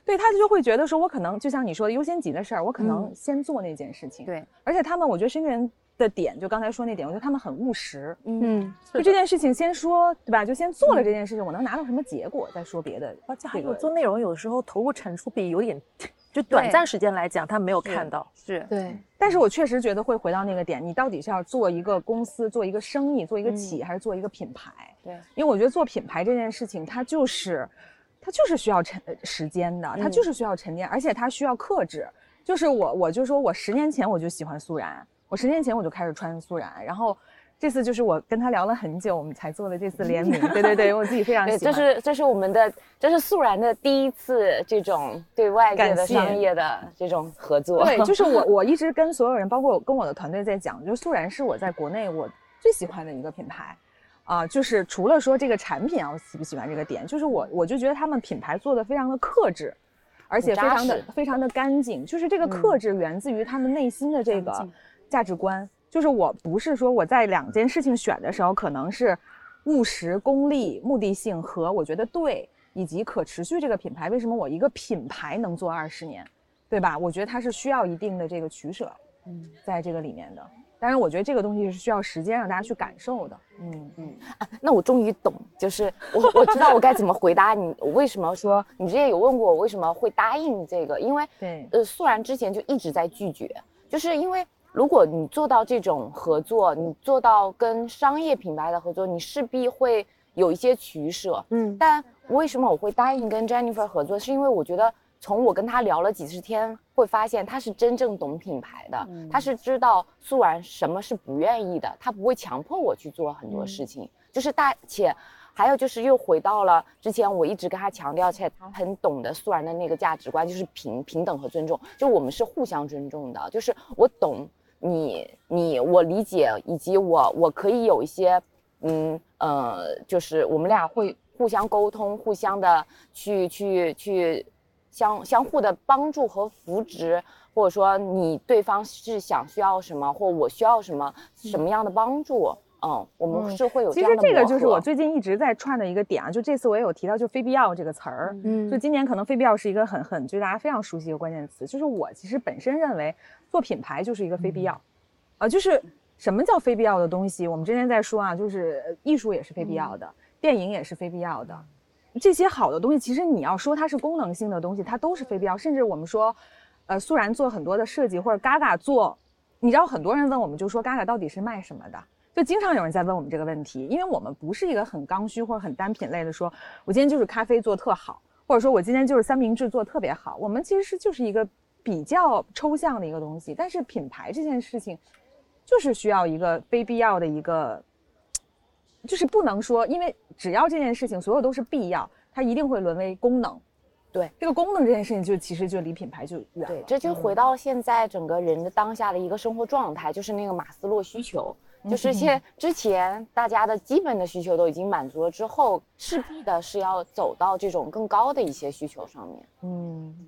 Speaker 6: 对他就会觉得说，我可能就像你说的优先级的事儿，我可能先做那件事情。
Speaker 9: 对，
Speaker 6: 而且他们，我觉得深圳人。的点就刚才说那点，我觉得他们很务实。嗯，就这件事情先说，对吧？就先做了这件事情，我能拿到什么结果再说别的。
Speaker 10: 而且还有做内容，有的时候投入产出比有点，就短暂时间来讲，他没有看到。
Speaker 9: 是
Speaker 6: 对，但是我确实觉得会回到那个点，你到底是要做一个公司，做一个生意，做一个企业，还是做一个品牌？
Speaker 9: 对，
Speaker 6: 因为我觉得做品牌这件事情，它就是，它就是需要沉时间的，它就是需要沉淀，而且它需要克制。就是我，我就说我十年前我就喜欢素然。我十年前我就开始穿素然，然后这次就是我跟他聊了很久，我们才做的这次联名。对对对，我自己非常喜欢。
Speaker 1: 这是这是我们的，这是素然的第一次这种对外界的商业的这种合作。
Speaker 6: 对，就是我我一直跟所有人，包括跟我的团队在讲，就是素然是我在国内我最喜欢的一个品牌，啊，就是除了说这个产品啊，我喜不喜欢这个点，就是我我就觉得他们品牌做的非常的克制，而且非常的非常的干净，就是这个克制源自于他们内心的这个。价值观就是，我不是说我在两件事情选的时候，可能是务实、功利、目的性和我觉得对，以及可持续这个品牌。为什么我一个品牌能做二十年，对吧？我觉得它是需要一定的这个取舍，嗯，在这个里面的。当然，我觉得这个东西是需要时间让大家去感受的。嗯
Speaker 1: 嗯啊，那我终于懂，就是我我知道我该怎么回答你。我为什么说你之前有问过我为什么会答应这个？因为
Speaker 6: 对，
Speaker 1: 呃，素然之前就一直在拒绝，就是因为。如果你做到这种合作，你做到跟商业品牌的合作，你势必会有一些取舍。嗯，但为什么我会答应跟 Jennifer 合作？是因为我觉得从我跟他聊了几十天，会发现他是真正懂品牌的，他是知道素然什么是不愿意的，他不会强迫我去做很多事情，就是大且。还有就是又回到了之前我一直跟他强调，且他很懂得素然的那个价值观，就是平平等和尊重，就我们是互相尊重的，就是我懂。你你我理解，以及我我可以有一些，嗯呃，就是我们俩会互相沟通，互相的去去去相相互的帮助和扶植，或者说你对方是想需要什么，或我需要什么什么样的帮助，嗯，我们是会有。
Speaker 6: 其实这个就是我最近一直在串的一个点啊，就这次我也有提到，就非必要这个词儿，嗯，就今年可能非必要是一个很很就大家非常熟悉一个关键词，就是我其实本身认为。做品牌就是一个非必要，啊，就是什么叫非必要的东西？我们之前在说啊，就是艺术也是非必要的，电影也是非必要的，这些好的东西，其实你要说它是功能性的东西，它都是非必要。甚至我们说，呃，素然做很多的设计，或者 Gaga 做，你知道很多人问我们，就说 Gaga 到底是卖什么的？就经常有人在问我们这个问题，因为我们不是一个很刚需或者很单品类的，说我今天就是咖啡做特好，或者说我今天就是三明治做特别好。我们其实是就是一个比较抽象的一个东西，但是品牌这件事情，就是需要一个非必要的一个，就是不能说，因为只要这件事情所有都是必要，它一定会沦为功能。
Speaker 1: 对
Speaker 6: 这个功能这件事情，就其实就离品牌就远了。
Speaker 1: 对，这就回到现在整个人的当下的一个生活状态，就是那个马斯洛需求，就是现之前大家的基本的需求都已经满足了之后，势必的是要走到这种更高的一些需求上面。
Speaker 6: 嗯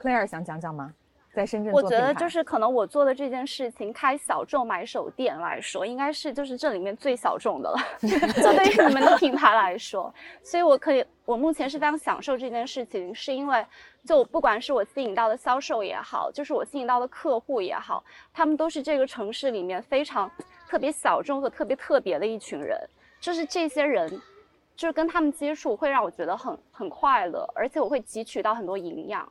Speaker 6: ，Claire 想讲讲吗？在深圳
Speaker 8: 我觉得就是可能我做的这件事情，开小众买手店来说，应该是就是这里面最小众的了，就对于你们的品牌来说，所以我可以，我目前是非常享受这件事情，是因为就不管是我吸引到的销售也好，就是我吸引到的客户也好，他们都是这个城市里面非常特别小众和特别特别的一群人，就是这些人。就是跟他们接触会让我觉得很很快乐，而且我会汲取到很多营养。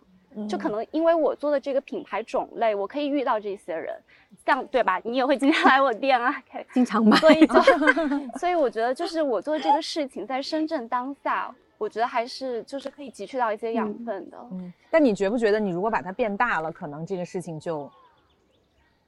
Speaker 8: 就可能因为我做的这个品牌种类，我可以遇到这些人，像对吧？你也会经常来我店啊，
Speaker 3: 经常买。
Speaker 8: 所以就，所以我觉得就是我做这个事情，在深圳当下，我觉得还是就是可以汲取到一些养分的。
Speaker 6: 嗯，但你觉不觉得，你如果把它变大了，可能这个事情就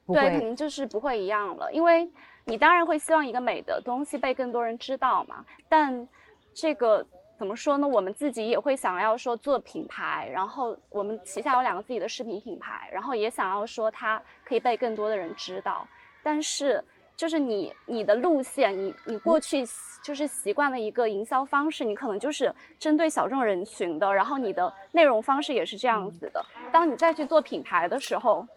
Speaker 8: 对，肯
Speaker 6: 会？
Speaker 8: 定就是不会一样了，因为你当然会希望一个美的东西被更多人知道嘛，但这个怎么说呢？我们自己也会想要说做品牌，然后我们旗下有两个自己的饰品品牌，然后也想要说它可以被更多的人知道，但是就是你你的路线，你你过去习就是习惯的一个营销方式，你可能就是针对小众人群的，然后你的内容方式也是这样子的。当你再去做品牌的时候，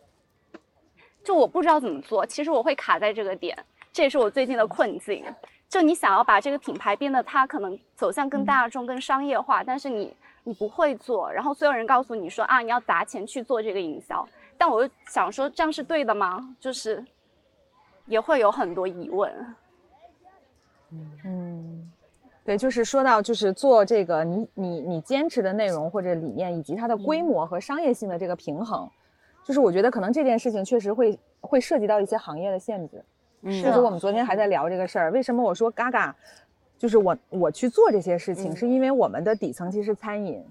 Speaker 8: 就我不知道怎么做，其实我会卡在这个点，这也是我最近的困境。就你想要把这个品牌变得它可能走向更大众、更商业化，但是你你不会做，然后所有人告诉你说啊，你要砸钱去做这个营销，但我又想说这样是对的吗？就是也会有很多疑问。
Speaker 6: 嗯，对，就是说到就是做这个你你你坚持的内容或者理念，以及它的规模和商业性的这个平衡，就是我觉得可能这件事情确实会会涉及到一些行业的限制。
Speaker 1: 嗯
Speaker 6: 就是我们昨天还在聊这个事儿，为什么我说嘎嘎，就是我我去做这些事情，
Speaker 1: 嗯
Speaker 6: 是因为我们的底层其实餐饮，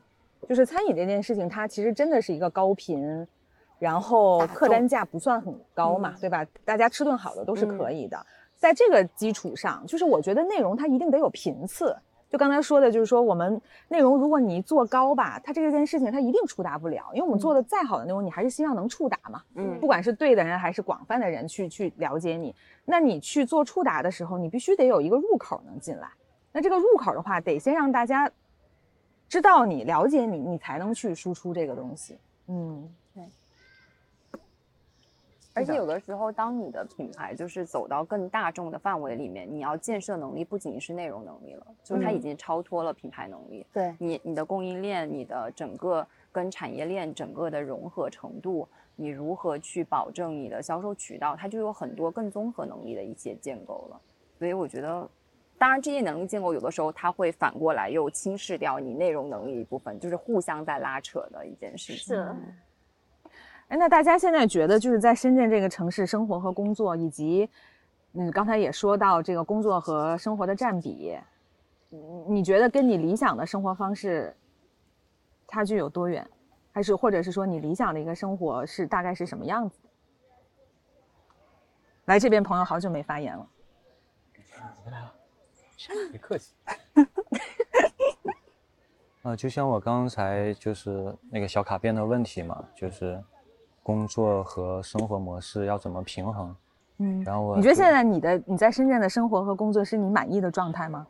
Speaker 6: 就是餐饮这件事情，它其实真的是一个高频，然后客单价不算很高嘛，
Speaker 1: 嗯
Speaker 6: 对吧？大家吃顿好的都是可以的。在这个基础上，就是我觉得内容它一定得有频次。就刚才说的，就是说我们内容，如果你一做高吧，它这件事情它一定触达不了，因为我们做的再好的内容，你还是希望能触达嘛。
Speaker 1: 嗯
Speaker 6: 不管是对的人还是广泛的人去去了解你，那你去做触达的时候，你必须得有一个入口能进来。那这个入口的话，得先让大家知道你、了解你，你才能去输出这个东西。嗯，
Speaker 9: 而且有的时候，当你的品牌就是走到更大众的范围里面，你要建设能力不仅是内容能力了，就是它已
Speaker 6: 嗯
Speaker 9: 经超脱了品牌能力。
Speaker 1: 对
Speaker 9: 你你的供应链、你的整个跟产业链整个的融合程度，你如何去保证你的销售渠道，它就有很多更综合能力的一些建构了。所以我觉得，当然这些能力建构有的时候它会反过来又轻视掉你内容能力一部分，就是互相在拉扯的一件事情。
Speaker 8: 是，
Speaker 6: 哎，那大家现在觉得就是在深圳这个城市生活和工作，以及嗯，刚才也说到这个工作和生活的占比，你你觉得跟你理想的生活方式差距有多远？还是或者是说你理想的一个生活是大概是什么样子？来这边朋友好久没发言了。
Speaker 2: 别客气。
Speaker 4: 啊，就像我刚才就是那个小卡片的问题嘛，就是工作和生活模式要怎么平衡？
Speaker 6: 嗯
Speaker 4: 然后我
Speaker 6: 你觉得现在你的你在深圳的生活和工作是你满意的状态吗？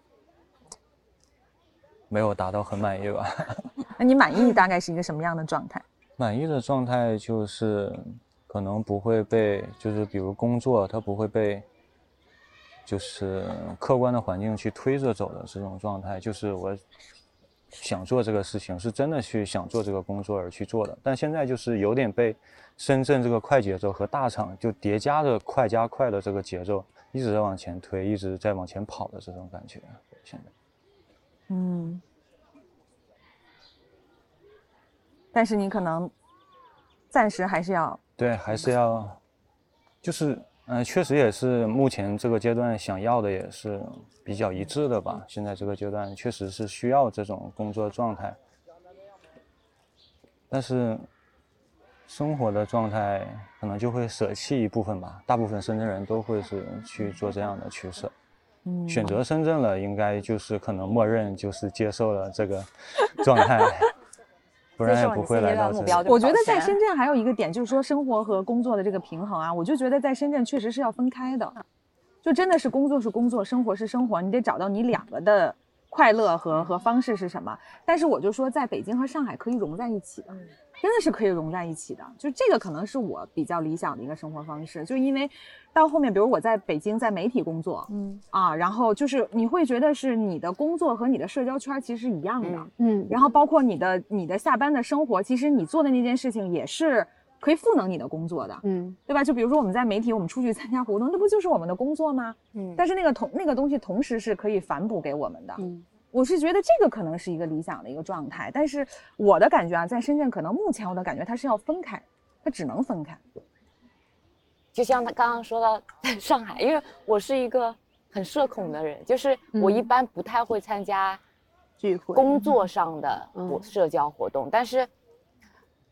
Speaker 4: 没有达到很满意吧？
Speaker 6: 那你满意大概是一个什么样的状态？
Speaker 4: 满意的状态就是可能不会被，就是比如工作，它不会被，就是客观的环境去推着走的这种状态，就是我想做这个事情，是真的去想做这个工作而去做的。但现在就是有点被深圳这个快节奏和大厂就叠加的快加快的这个节奏一直在往前推，一直在往前跑的这种感觉。现在。
Speaker 6: 嗯，但是你可能暂时还是要，
Speaker 4: 对，还是要，就是嗯，确实也是目前这个阶段想要的也是比较一致的吧。现在这个阶段确实是需要这种工作状态，但是生活的状态可能就会舍弃一部分吧。大部分深圳人都会是去做这样的取舍。嗯，选择深圳了，应该就是可能默认就是接受了这个 状态。不然也不会来到这里。
Speaker 6: 我觉得在深圳还有一个点，就是说生活和工作的这个平衡啊，我就觉得在深圳确实是要分开的，就真的是工作是工作，生活是生活，你得找到你两个的快乐和和方式是什么。但是我就说，在北京和上海可以融在一起的。真的是可以融在一起的，就这个可能是我比较理想的一个生活方式。就因为到后面，比如我在北京在媒体工作，嗯啊，然后就是你会觉得是你的工作和你的社交圈其实是一样的，嗯，然后包括你的你的下班的生活，其实你做的那件事情也是可以赋能你的工作的，嗯，对吧？就比如说我们在媒体，我们出去参加活动，那不就是我们的工作吗？嗯，但是那个同那个东西同时是可以反哺给我们的，嗯。我是觉得这个可能是一个理想的一个状态，但是我的感觉啊，在深圳可能目前我的感觉它是要分开，它只能分开。
Speaker 1: 就像他刚刚说到在上海，因为我是一个很社恐的人，就是我一般不太会参加
Speaker 6: 聚会、
Speaker 1: 工作上的社交活动，但是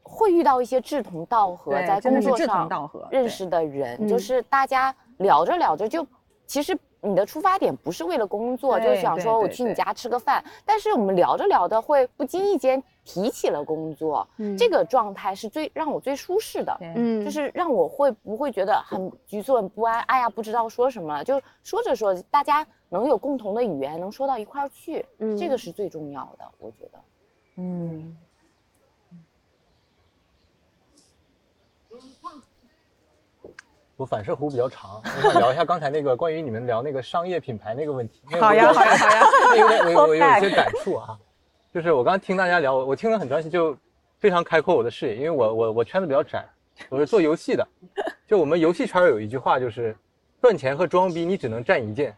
Speaker 1: 会遇到一些志同道合，在工作上认识的人，就是大家聊着聊着就其实。你的出发点不是为了工作，就是想说我去你家吃个饭，但是我们聊着聊着会不经意间提起了工作，这个状态是最让我最舒适的，嗯，就是让我会不会觉得很局促、很不安？哎呀，不知道说什么了，就说着说，大家能有共同的语言，能说到一块儿去，嗯，这个是最重要的，我觉得，嗯。
Speaker 2: 我反射弧比较长，我想聊一下刚才那个关于你们聊那个商业品牌那个问题。
Speaker 6: 好呀，好呀，好呀。
Speaker 2: 有点，我我有一些感触啊，就是我刚刚听大家聊，我听了很专心，就非常开阔我的视野，因为我我我圈子比较窄，我是做游戏的，就我们游戏圈有一句话就是赚钱和装逼你只能占一件。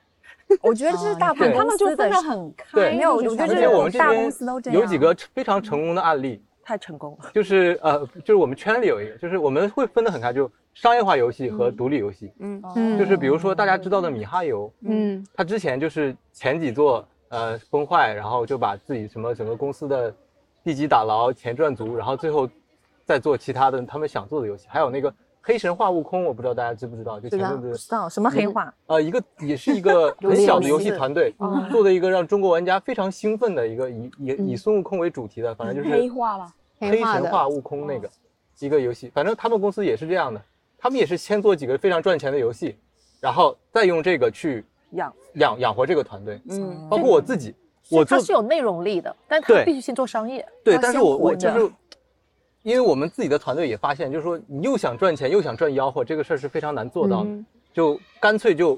Speaker 9: 我觉得这是大部分
Speaker 6: 他们就分得很开，
Speaker 9: 没有，我觉得这
Speaker 2: 我们
Speaker 9: 大公司都这
Speaker 2: 样。有几个非常成功的案例，
Speaker 6: 太成功了。
Speaker 2: 就是呃，就是我们圈里有一个，就是我们会分得很开，就。商业化游戏和独立游戏，嗯嗯，就是比如说大家知道的米哈游，嗯，他之前就是前几座呃崩坏，然后就把自己什么整个公司的地基打牢，钱赚足，然后最后再做其他的他们想做的游戏。还有那个黑神话悟空，我不知道大家知不知道，就前阵子
Speaker 6: 知道什么黑化？
Speaker 2: 呃，一个也是一个 很小的游戏团队做的一个让中国玩家非常兴奋的一个以以以孙悟空为主题的，反正就是
Speaker 9: 黑化了，
Speaker 2: 黑神话悟空那个一个游戏，反正他们公司也是这样的。他们也是先做几个非常赚钱的游戏，然后再用这个去
Speaker 6: 养
Speaker 2: 养养活这个团队。嗯，包括我自己，我
Speaker 10: 他是有内容力的，但他必须先做商业。
Speaker 2: 对，但是我我就是，因为我们自己的团队也发现，就是说你又想赚钱又想赚吆喝，这个事儿是非常难做到的。就干脆就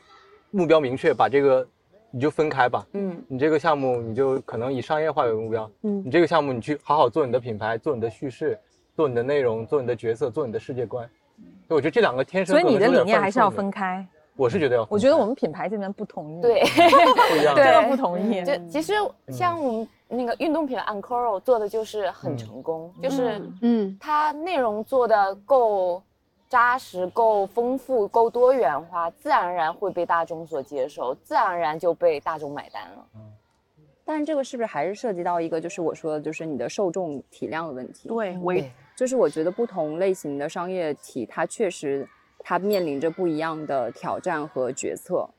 Speaker 2: 目标明确，把这个你就分开吧。嗯，你这个项目你就可能以商业化为目标。嗯，你这个项目你去好好做你的品牌，做你的叙事，做你的内容，做你的角色，做你的世界观。所以我觉得这两个天生，
Speaker 6: 所以你的理念还是要分开。
Speaker 2: 我是觉得要，
Speaker 6: 我觉得我们品牌这边不同意。
Speaker 1: 对，
Speaker 2: 不一样，
Speaker 6: 真的不同意。
Speaker 1: 就其实像我们那个运动品 Ancora 做的就是很成功，就是嗯，它内容做的够扎实、够丰富、够多元化，自然而然会被大众所接受，自然而然就被大众买单了。嗯，
Speaker 9: 但是这个是不是还是涉及到一个，就是我说的，就是你的受众体量的问题？
Speaker 6: 对，我也。
Speaker 9: 就是我觉得不同类型的商业体，它确实它面临着不一样的挑战和决策。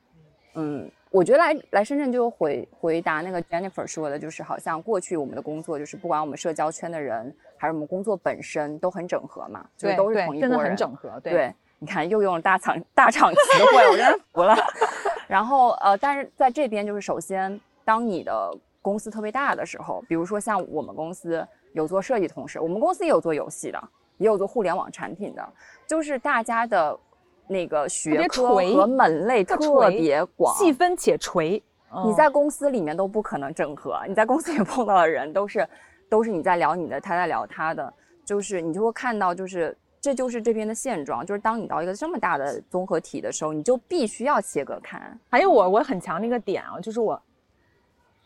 Speaker 9: 嗯，我觉得来来深圳就回回答那个 Jennifer 说的，就是好像过去我们的工作就是不管我们社交圈的人，还是我们工作本身都很整合嘛，就都是同一
Speaker 6: 波人，真的很整合。
Speaker 9: 对，你看又用了大厂大厂词汇，我真的服了。然后呃，但是在这边就是首先，当你的公司特别大的时候，比如说像我们公司。有做设计同事，我们公司也有做游戏的，也有做互联网产品的，就是大家的那个学科和门类特别广，
Speaker 6: 细分且垂。
Speaker 9: 你在公司里面都不可能整合，你在公司里碰到的人都是，都是你在聊你的，他在聊他的，就是你就会看到，就是这就是这边的现状，就是当你到一个这么大的综合体的时候，你就必须要切割开。
Speaker 6: 还有我我很强的一个点啊，就是我。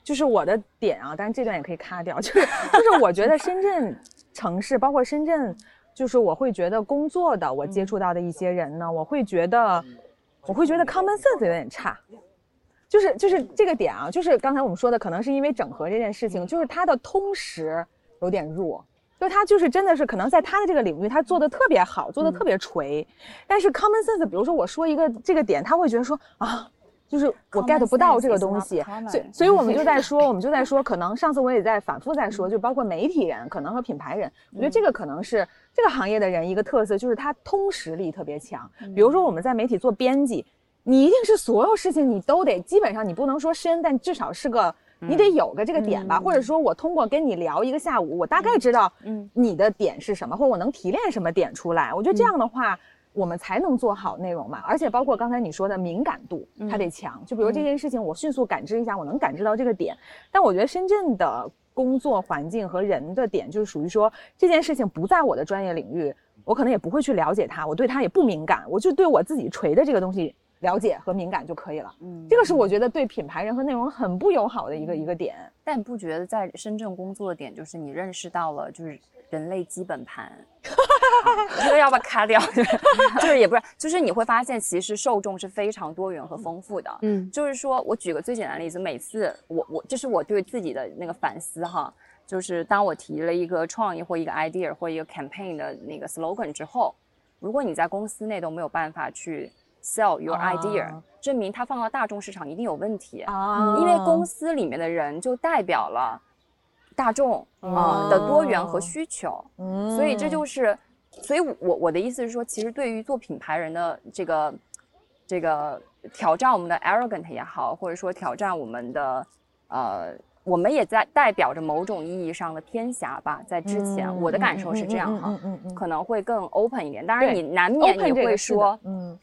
Speaker 6: 就是我的点啊，但是这段也可以卡掉。就是就是我觉得深圳城市，包括深圳，就是我会觉得工作的我接触到的一些人呢，我会觉得我会觉得 common sense 有点差。就是就是这个点啊，就是刚才我们说的，可能是因为整合这件事情，就是它的通识有点弱，就他就是真的是可能在他的这个领域，他做的特别好，做的特别锤，但是 common sense，比如说我说一个这个点，他会觉得说啊，就是我 get 不到这个东西，所以所以我们就在 说，我们就在说，可能上次我也在反复在说，就包括媒体人，可能和品牌人，我觉得这个可能是这个行业的人一个特色，就是他通识力特别强，比如说我们在媒体做编辑。你一定是所有事情你都得，基本上你不能说深，但至少是个，你得有个这个点吧，或者说我通过跟你聊一个下午，我大概知道，嗯，你的点是什么，或者我能提炼什么点出来。我觉得这样的话，我们才能做好内容嘛。而且包括刚才你说的敏感度，它得强。就比如这件事情，我迅速感知一下，我能感知到这个点。但我觉得深圳的工作环境和人的点，就是属于说这件事情不在我的专业领域，我可能也不会去了解它，我对它也不敏感，我就对我自己锤的这个东西。了解和敏感就可以了。嗯，这个是我觉得对品牌人和内容很不友好的一个一个点。
Speaker 9: 但不觉得在深圳工作的点就是你认识到了就是人类基本盘。这个要不要卡掉？就是也不是，就是你会发现其实受众是非常多元和丰富的。嗯，就是说我举个最简单的例子，每次我我这是我对自己的那个反思哈，就是当我提了一个创意或一个 idea 或一个 campaign 的那个 slogan 之后，如果你在公司内都没有办法去。Sell your idea，证明它放到大众市场一定有问题啊！因为公司里面的人就代表了大众啊的多元和需求，所以这就是，所以我我的意思是说，其实对于做品牌人的这个这个挑战我们的 arrogant 也好，或者说挑战我们的呃，我们也在代表着某种意义上的天侠吧。在之前，我的感受是这样哈，可能会更 open 一点。当然，你难免你会说，嗯。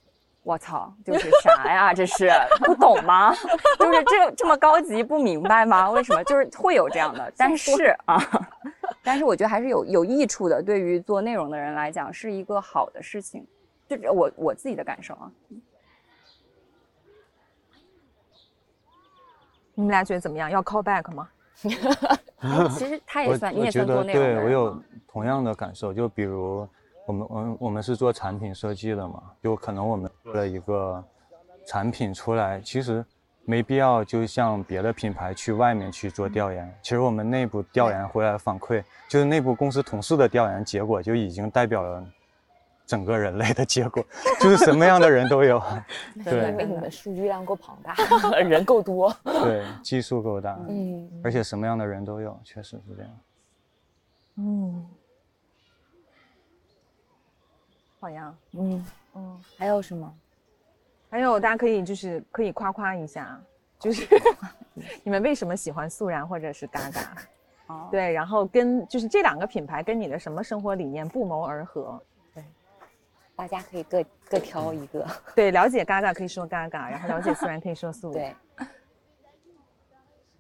Speaker 9: 我操，就是啥呀？这是不懂吗？就是这这么高级不明白吗？为什么就是会有这样的？但是啊，但是我觉得还是有有益处的。对于做内容的人来讲，是一个好的事情。就我我自己的感受啊。
Speaker 6: 你们俩觉得怎么样？要 call back 吗？
Speaker 9: 其实他也算，你也算做内容
Speaker 4: 对我有同样的感受。就比如。我们我我们是做产品设计的嘛，就可能我们做了一个产品出来，其实没必要就像别的品牌去外面去做调研。其实我们内部调研回来反馈，就是内部公司同事的调研结果就已经代表了整个人类的结果，就是什么样的人都有。
Speaker 1: 对，因为你们数据量够庞大，人够多。
Speaker 4: 对，基数够大。嗯。而且什么样的人都有，确实是这样。嗯。
Speaker 6: 好呀，嗯嗯，
Speaker 1: 还有什么？
Speaker 6: 还有大家可以就是可以夸夸一下，就是 你们为什么喜欢素然或者是嘎嘎？哦，对，然后跟就是这两个品牌跟你的什么生活理念不谋而合？对，
Speaker 1: 大家可以各各挑一个。
Speaker 6: 对，了解嘎嘎可以说嘎嘎，然后了解素然可以说素。
Speaker 1: 对，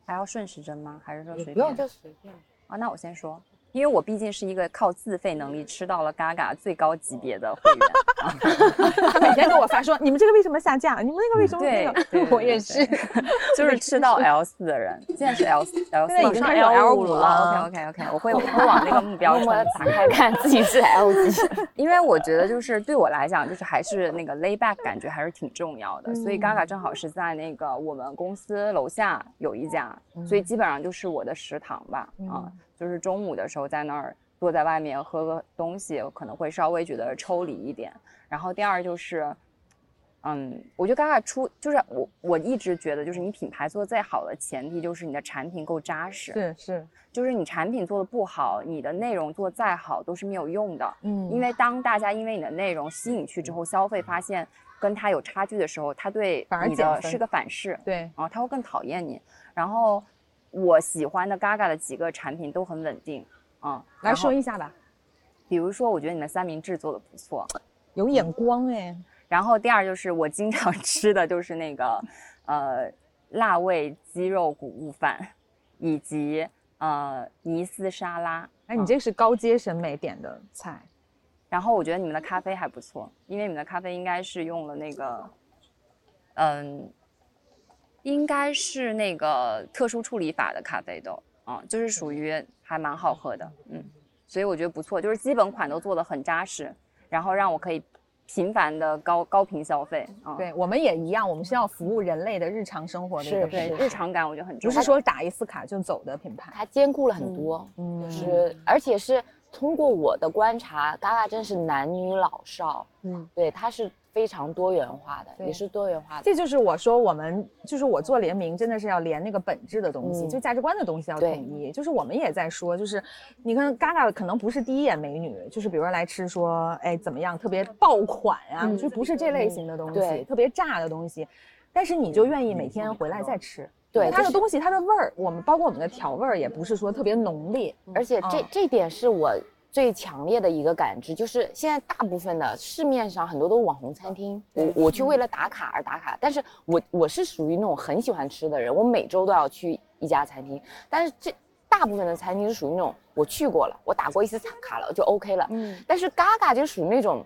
Speaker 9: 还要顺时针吗？还是说随便？
Speaker 1: 不用就随便。
Speaker 9: 啊，那我先说。因为我毕竟是一个靠自费能力吃到了 Gaga 最高级别的会员
Speaker 6: 他每天给我发说：“你们这个为什么下架？你们那个为什么没有？” 我也是，
Speaker 9: 就是吃到 L 四的人，现在是 L 四，L 四
Speaker 6: 已经开始 L 五
Speaker 9: 了。OK OK OK，我会会往那个目标
Speaker 1: 打开看自己是 L 几。
Speaker 9: 因为我觉得就是对我来讲，就是还是那个 lay back 感觉还是挺重要的。所以 Gaga 正好是在那个我们公司楼下有一家，所以基本上就是我的食堂吧，啊。就是中午的时候在那儿坐在外面喝个东西，可能会稍微觉得抽离一点。然后第二就是，嗯，我觉得 Gaga 出就是我我一直觉得就是你品牌做再好的前提就是你的产品够扎实。
Speaker 6: 是是，
Speaker 9: 就是你产品做的不好，你的内容做再好都是没有用的。嗯，因为当大家因为你的内容吸引去之后，消费发现跟他有差距的时候，他对你的是个反噬。
Speaker 6: 对，
Speaker 9: 然后他会更讨厌你。然后。我喜欢的 Gaga 的几个产品都很稳定，啊，
Speaker 6: 来说一下吧。
Speaker 9: 比如说，我觉得你们三明治做的不错，
Speaker 6: 有眼光哎。
Speaker 9: 然后第二就是我经常 吃的就是那个，呃，辣味鸡肉谷物饭，以及呃尼斯沙拉。
Speaker 6: 哎，你这是高阶审美点的菜。
Speaker 9: 然后我觉得你们的咖啡还不错，因为你们的咖啡应该是用了那个，嗯。应该是那个特殊处理法的咖啡豆啊，就是属于还蛮好喝的，嗯，所以我觉得不错，就是基本款都做的很扎实，然后让我可以频繁的高高频消费啊。
Speaker 6: 对，我们也一样，我们是要服务人类的日常生活的一个
Speaker 9: 对
Speaker 6: 品牌
Speaker 9: 日常感，我觉得很重要不。
Speaker 6: 是说打一次卡就走的品牌。
Speaker 1: 它兼顾了很多，
Speaker 6: 嗯
Speaker 1: 就是而且是通过我的观察，嘎嘎真是男女老少，
Speaker 6: 嗯，
Speaker 1: 对，它是非常多元化的，也是多元化的。
Speaker 6: 这就是我说我们就是我做联名，真的是要连那个本质的东西，
Speaker 1: 嗯
Speaker 6: 就价值观的东西要统一。就是我们也在说，就是你看 Gaga 可能不是第一眼美女，就是比如说来吃说，哎怎么样，特别爆款啊，
Speaker 1: 嗯
Speaker 6: 就不是这类型的东西，
Speaker 1: 对
Speaker 6: 特别炸的东西，但是你就愿意每天回来再吃。
Speaker 1: 对
Speaker 6: 它的东西，它的味儿，我们包括我们的调味儿，也不是说特别浓烈，
Speaker 1: 而且这、
Speaker 6: 嗯
Speaker 1: 这点是我最强烈的一个感知，就是现在大部分的市面上很多都是网红餐厅，我我去为了打卡而打卡，但是我我是属于那种很喜欢吃的人，我每周都要去一家餐厅，但是这大部分的餐厅是属于那种我去过了，我打过一次卡了就 OK 了，
Speaker 9: 嗯，
Speaker 1: 但是 Gaga 就属于那种。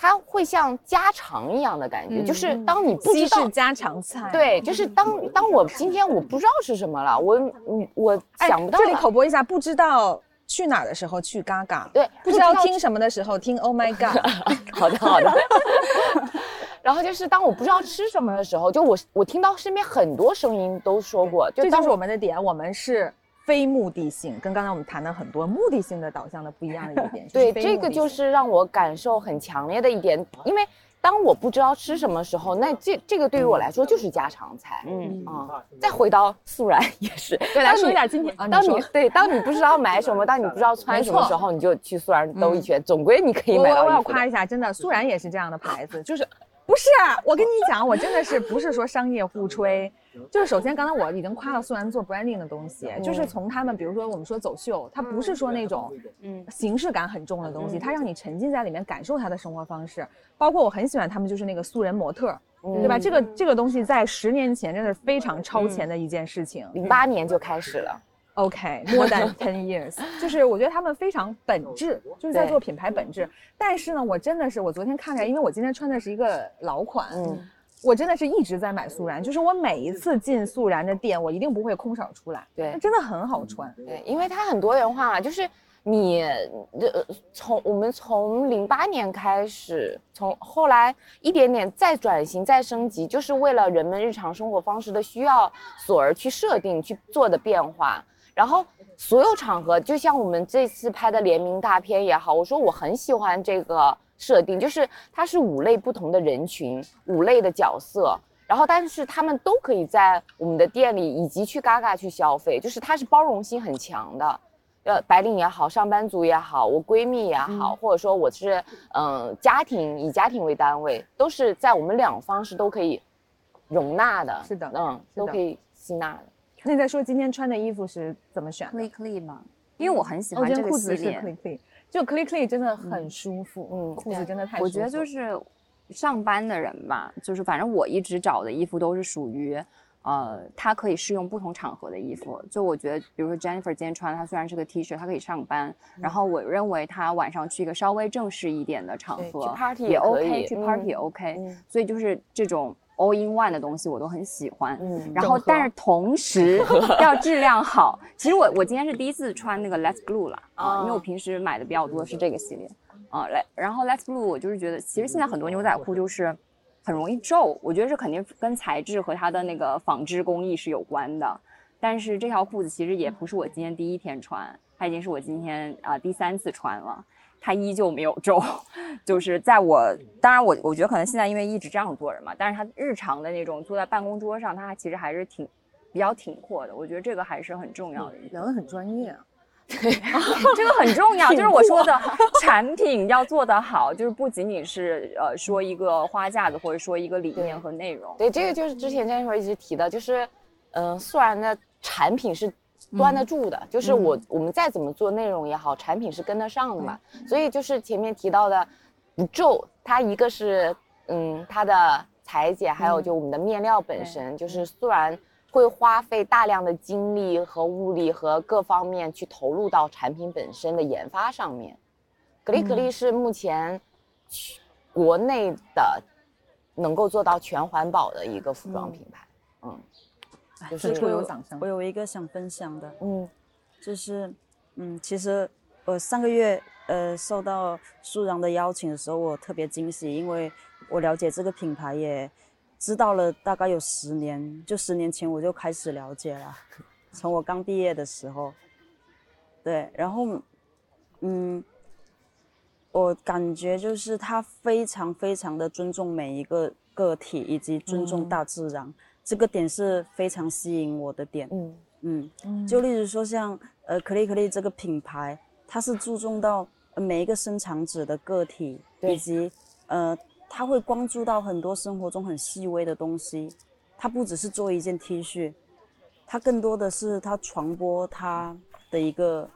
Speaker 1: 它会像家常一样的感觉，
Speaker 6: 嗯
Speaker 1: 就是当你不知道
Speaker 6: 家常菜。
Speaker 1: 对，就是当当我今天我不知道是什么了，我嗯我
Speaker 6: 哎
Speaker 1: 想不到
Speaker 6: 这里口播一下，不知道去哪儿的时候去 Gaga，
Speaker 1: 对，
Speaker 6: 不知道听什么的时候听 Oh My God。
Speaker 1: 好的好的。然后就是当我不知道吃什么的时候，就我我听到身边很多声音都说过，就
Speaker 6: 这就是
Speaker 1: 当我
Speaker 6: 我们的点，我们是非目的性，跟刚才我们谈的很多目的性的导向的不一样的一点。
Speaker 1: 对这个就是让我感受很强烈的一点，因为当我不知道吃什么时候，那这这个对于我来说就是家常菜。
Speaker 9: 嗯。
Speaker 1: 啊，再回到素然也是，
Speaker 6: 对来说一点今天啊你
Speaker 1: 当你对，当你不知道买什么，当你不知道穿什么时候，你就去素然兜一圈，总归你可以买到我我
Speaker 6: 要夸一下，真的，素然也是这样的牌子，就是不是啊？我跟你讲，我真的是不是说商业互吹，就是首先刚才我已经夸了素然做 branding 的东西，就是从他们比如说我们说走秀，它不是说那种
Speaker 9: 嗯
Speaker 6: 形式感很重的东西，它让你沉浸在里面感受他的生活方式，包括我很喜欢他们就是那个素人模特。对吧？这个这个东西在十年前真的是非常超前的一件事情。
Speaker 1: 零八年就开始了。
Speaker 6: OK，more、than ten years，就是我觉得他们非常本质，就是在做品牌本质。但是呢，我真的是我昨天看出来，因为我今天穿的是一个老款，
Speaker 1: 嗯
Speaker 6: 我真的是一直在买素然，就是我每一次进素然的店，我一定不会空手出来。
Speaker 1: 对
Speaker 6: 它真的很好穿。
Speaker 1: 对，因为它很多元化嘛，就是你呃从我们从零八年开始，从后来一点点再转型再升级，就是为了人们日常生活方式的需要所而去设定去做的变化。然后所有场合，就像我们这次拍的联名大片也好，我说我很喜欢这个设定，就是它是五类不同的人群，五类的角色，然后但是他们都可以在我们的店里以及去嘎嘎去消费，就是它是包容性很强的。呃，白领也好，上班族也好，我闺蜜也好，或者说我是嗯、呃家庭以家庭为单位，都是在我们两方是都可以容纳的。
Speaker 6: 是的
Speaker 1: 嗯，都可以吸纳的。
Speaker 6: 那你再说今天穿的衣服是怎么选的
Speaker 9: ？，Click Click 嘛，因为我很喜
Speaker 6: 哦，
Speaker 9: 欢这个系列。
Speaker 6: Click Click，就 Click Click 真的很舒服，
Speaker 1: 嗯
Speaker 6: 裤子真的太舒服。
Speaker 9: 我觉得就是上班的人吧，就是反正我一直找的衣服都是属于，呃，它可以适用不同场合的衣服。就我觉得，比如说 Jennifer 今天穿，它虽然是个 T 恤，它可以上班，然后我认为她晚上去一个稍微正式一点的场合
Speaker 1: 去 party
Speaker 9: 也 OK，去 party 也
Speaker 1: 嗯
Speaker 9: OK。
Speaker 1: 嗯
Speaker 9: 所以就是这种 all in one 的东西我都很喜欢。
Speaker 1: 嗯
Speaker 9: 然后但是同时要质量好。其实我我今天是第一次穿那个 Let's Blue 了啊，因为我平时买的比较多是这个系列啊。来，然后 Let's Blue 我就是觉得，其实现在很多牛仔裤就是很容易皱，我觉得是肯定跟材质和它的那个纺织工艺是有关的。但是这条裤子其实也不是我今天第一天穿，它已经是我今天啊、第三次穿了。它依旧没有皱，就是在我当然我我觉得可能现在因为一直这样做着嘛，但是他日常的那种坐在办公桌上，它其实还是挺比较挺阔的。我觉得这个还是很重要的。
Speaker 6: 聊得很专业啊。
Speaker 9: 对 这个很重要，就是我说的产品要做得好，就是不仅仅是呃说一个花架子，或者说一个理念和内容。
Speaker 1: 对，这个就是之前 Jennifer 一直提的，就是，嗯、素然的产品是端得住的，就是我、我们再怎么做内容也好，产品是跟得上的嘛。所以就是前面提到的不皱，它一个是嗯它的裁剪，还有就我们的面料本身，就是虽然会花费大量的精力和物力和各方面去投入到产品本身的研发上面。格力可丽是目前国内的能够做到全环保的一个服装品牌。嗯，就是
Speaker 6: 会有掌声。
Speaker 7: 我。有一个想分享的，
Speaker 1: 嗯。
Speaker 7: 就是，嗯，其实我上个月呃受到素然的邀请的时候，我特别惊喜，因为我了解这个品牌也知道了大概有十年，就十年前我就开始了解了，从我刚毕业的时候，对，然后嗯，我感觉就是他非常非常的尊重每一个个体，以及尊重大自然，这个点是非常吸引我的点。嗯嗯，就例如说像呃可丽可丽这个品牌，它是注重到每一个生产者的个体，以及呃他会关注到很多生活中很细微的东西，它不只是做一件 T 恤，它更多的是它传播它的一个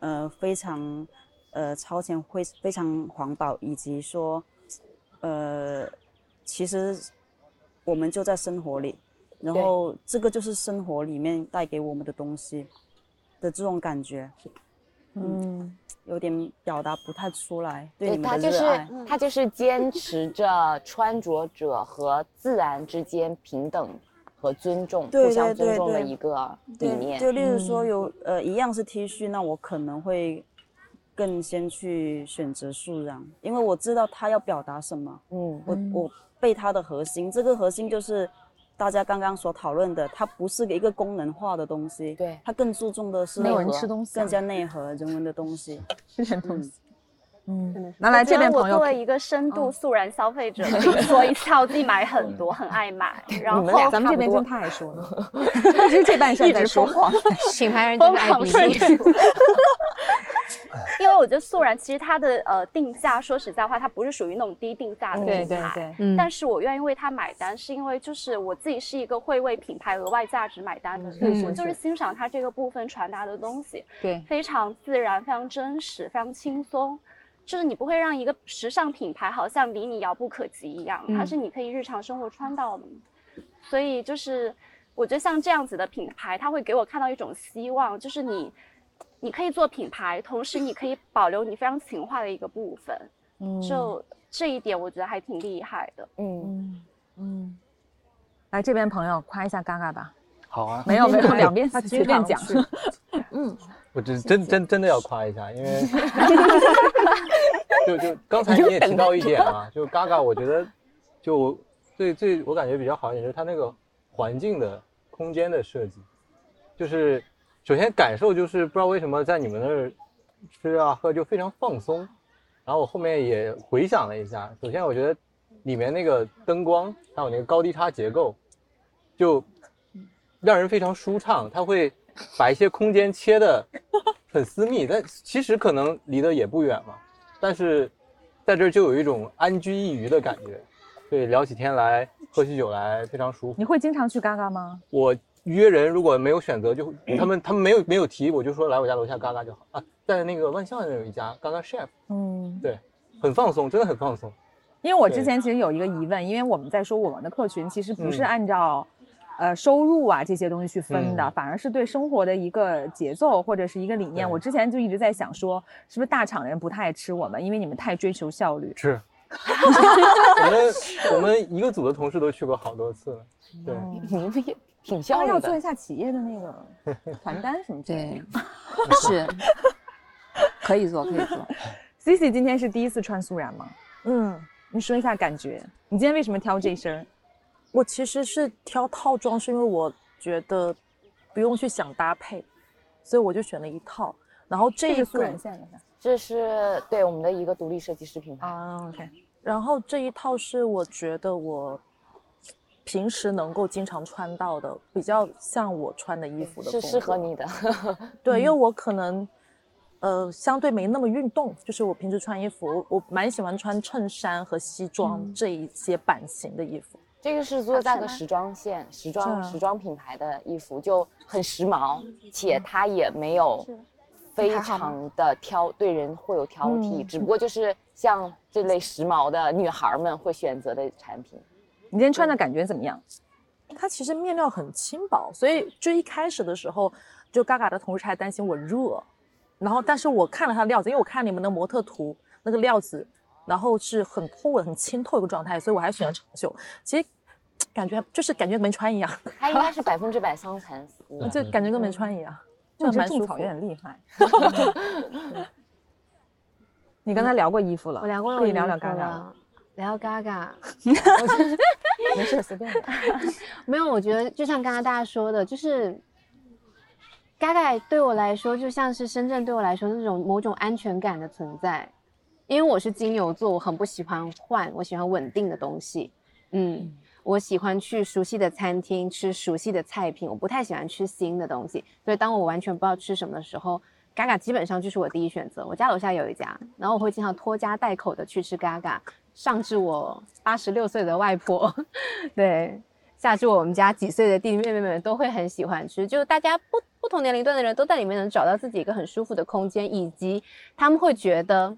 Speaker 7: 呃非常呃超前会非常环保，以及说呃其实我们就在生活里。然后这个就是生活里面带给我们的东西的这种感觉，嗯，有点表达不太出来。对
Speaker 1: 他就是他就是坚持着 穿着者和自然之间平等和尊重、互相尊重的一个理念。
Speaker 7: 就例如说有呃一样是 T 恤，那我可能会更先去选择素然，因为我知道他要表达什么。嗯，我我被他的核心，这个核心就是。大家刚刚所讨论的，它不是一个功能化的东西，
Speaker 1: 对，
Speaker 7: 它更注重的是
Speaker 6: 内文吃东西，
Speaker 7: 更加内核人文的东西，
Speaker 6: 是点东西。嗯，拿来这边朋友，
Speaker 8: 我作为一个深度素然消费者，说一次自己买很多，很爱买。然后
Speaker 6: 咱们这边跟他还说呢，其实这半生在说。谎，
Speaker 3: 品牌人就是爱比例。
Speaker 8: 因为我觉得素然其实它的呃定价，说实在话，它不是属于那种低定价的品牌。嗯。但是我愿意为它买单，是因为就是我自己是一个会为品牌额外价值买单的人，我就是欣赏它这个部分传达的东西，
Speaker 6: 对，
Speaker 8: 非常自然，非常真实，非常轻松，就是你不会让一个时尚品牌好像离你遥不可及一样，它是你可以日常生活穿到的。所以就是我觉得像这样子的品牌，它会给我看到一种希望，就是你。你可以做品牌，同时你可以保留你非常情话的一个部分，嗯，就这一点我觉得还挺厉害的，嗯
Speaker 6: 嗯。来这边朋友夸一下嘎嘎吧。
Speaker 2: 好啊。
Speaker 6: 没有没有，两边随便讲。
Speaker 2: 嗯，我真真真真的要夸一下，因为就就刚才你也提到一点啊，就嘎嘎，我觉得就最最我感觉比较好一点就是它那个环境的空间的设计，就是。首先感受就是不知道为什么在你们那儿吃啊喝就非常放松，然后我后面也回想了一下，首先我觉得里面那个灯光还有那个高低差结构，就让人非常舒畅，它会把一些空间切的很私密，但其实可能离得也不远嘛，但是在这儿就有一种安居一隅的感觉，对，聊起天来喝起酒来非常舒服。
Speaker 6: 你会经常去嘎嘎吗？
Speaker 2: 我。约人如果没有选择，就他们他们没有没有提，我就说来我家楼下嘎嘎就好啊，在那个万象那有一家嘎嘎 chef，嗯，对，很放松，真的很放松。
Speaker 6: 因为我之前其实有一个疑问，因为我们在说我们的客群其实不是按照，呃收入啊这些东西去分的，反而是对生活的一个节奏或者是一个理念。我之前就一直在想说，是不是大厂人不太爱吃我们，因为你们太追求效率。
Speaker 2: 是，我们我们一个组的同事都去过好多次了。对，
Speaker 1: 你们也。挺像
Speaker 6: 要做一下企业的那个 传单什么之类
Speaker 3: 的，是，可以做，可以做。
Speaker 6: Cici 今天是第一次穿素然吗？嗯，你说一下感觉。你今天为什么挑这身？
Speaker 10: 我其实是挑套装，是因为我觉得不用去想搭配，所以我就选了一套。然后这
Speaker 6: 是素然线的，
Speaker 1: 这是对我们的一个独立设计师品牌。
Speaker 6: 啊，OK。
Speaker 10: 然后这一套是我觉得我。平时能够经常穿到的，比较像我穿的衣服的，
Speaker 1: 是适合你的。
Speaker 10: 对，因为我可能，呃，相对没那么运动，就是我平时穿衣服，我蛮喜欢穿衬衫和西装这一些版型的衣服。
Speaker 1: 这个是做在个时装线、时装时装品牌的衣服，就很时髦，且它也没有非常的挑，对人会有挑剔，只不过就是像这类时髦的女孩们会选择的产品。
Speaker 6: 你今天穿的感觉怎么样？
Speaker 10: 它其实面料很轻薄，所以就一开始的时候，就嘎嘎的同事还担心我热，然后但是我看了它的料子，因为我看你们的模特图那个料子，然后是很透的、很清透一个状态，所以我还选了长袖。其实感觉就是感觉没穿一样。
Speaker 1: 它应该是百分之百桑蚕丝，
Speaker 10: 就感觉跟没穿一样。
Speaker 6: 就蛮种草有点厉害。你刚才聊过衣服了，
Speaker 3: 我聊过
Speaker 6: 可以聊聊
Speaker 3: 衣服
Speaker 6: Gaga
Speaker 3: 了。聊 Gaga，
Speaker 6: 没事，随便聊。
Speaker 3: 没有，我觉得就像刚刚大家说的，就是 Gaga 对我来说，就像是深圳对我来说那种某种安全感的存在。因为我是金牛座，我很不喜欢换，我喜欢稳定的东西。嗯，我喜欢去熟悉的餐厅吃熟悉的菜品，我不太喜欢吃新的东西。所以当我完全不知道吃什么的时候，Gaga 基本上就是我第一选择。我家楼下有一家，然后我会经常拖家带口的去吃 Gaga，上至我八十六岁的外婆，对，下至我们家几岁的弟弟妹妹们都会很喜欢吃。就是大家不不同年龄段的人都在里面能找到自己一个很舒服的空间，以及他们会觉得。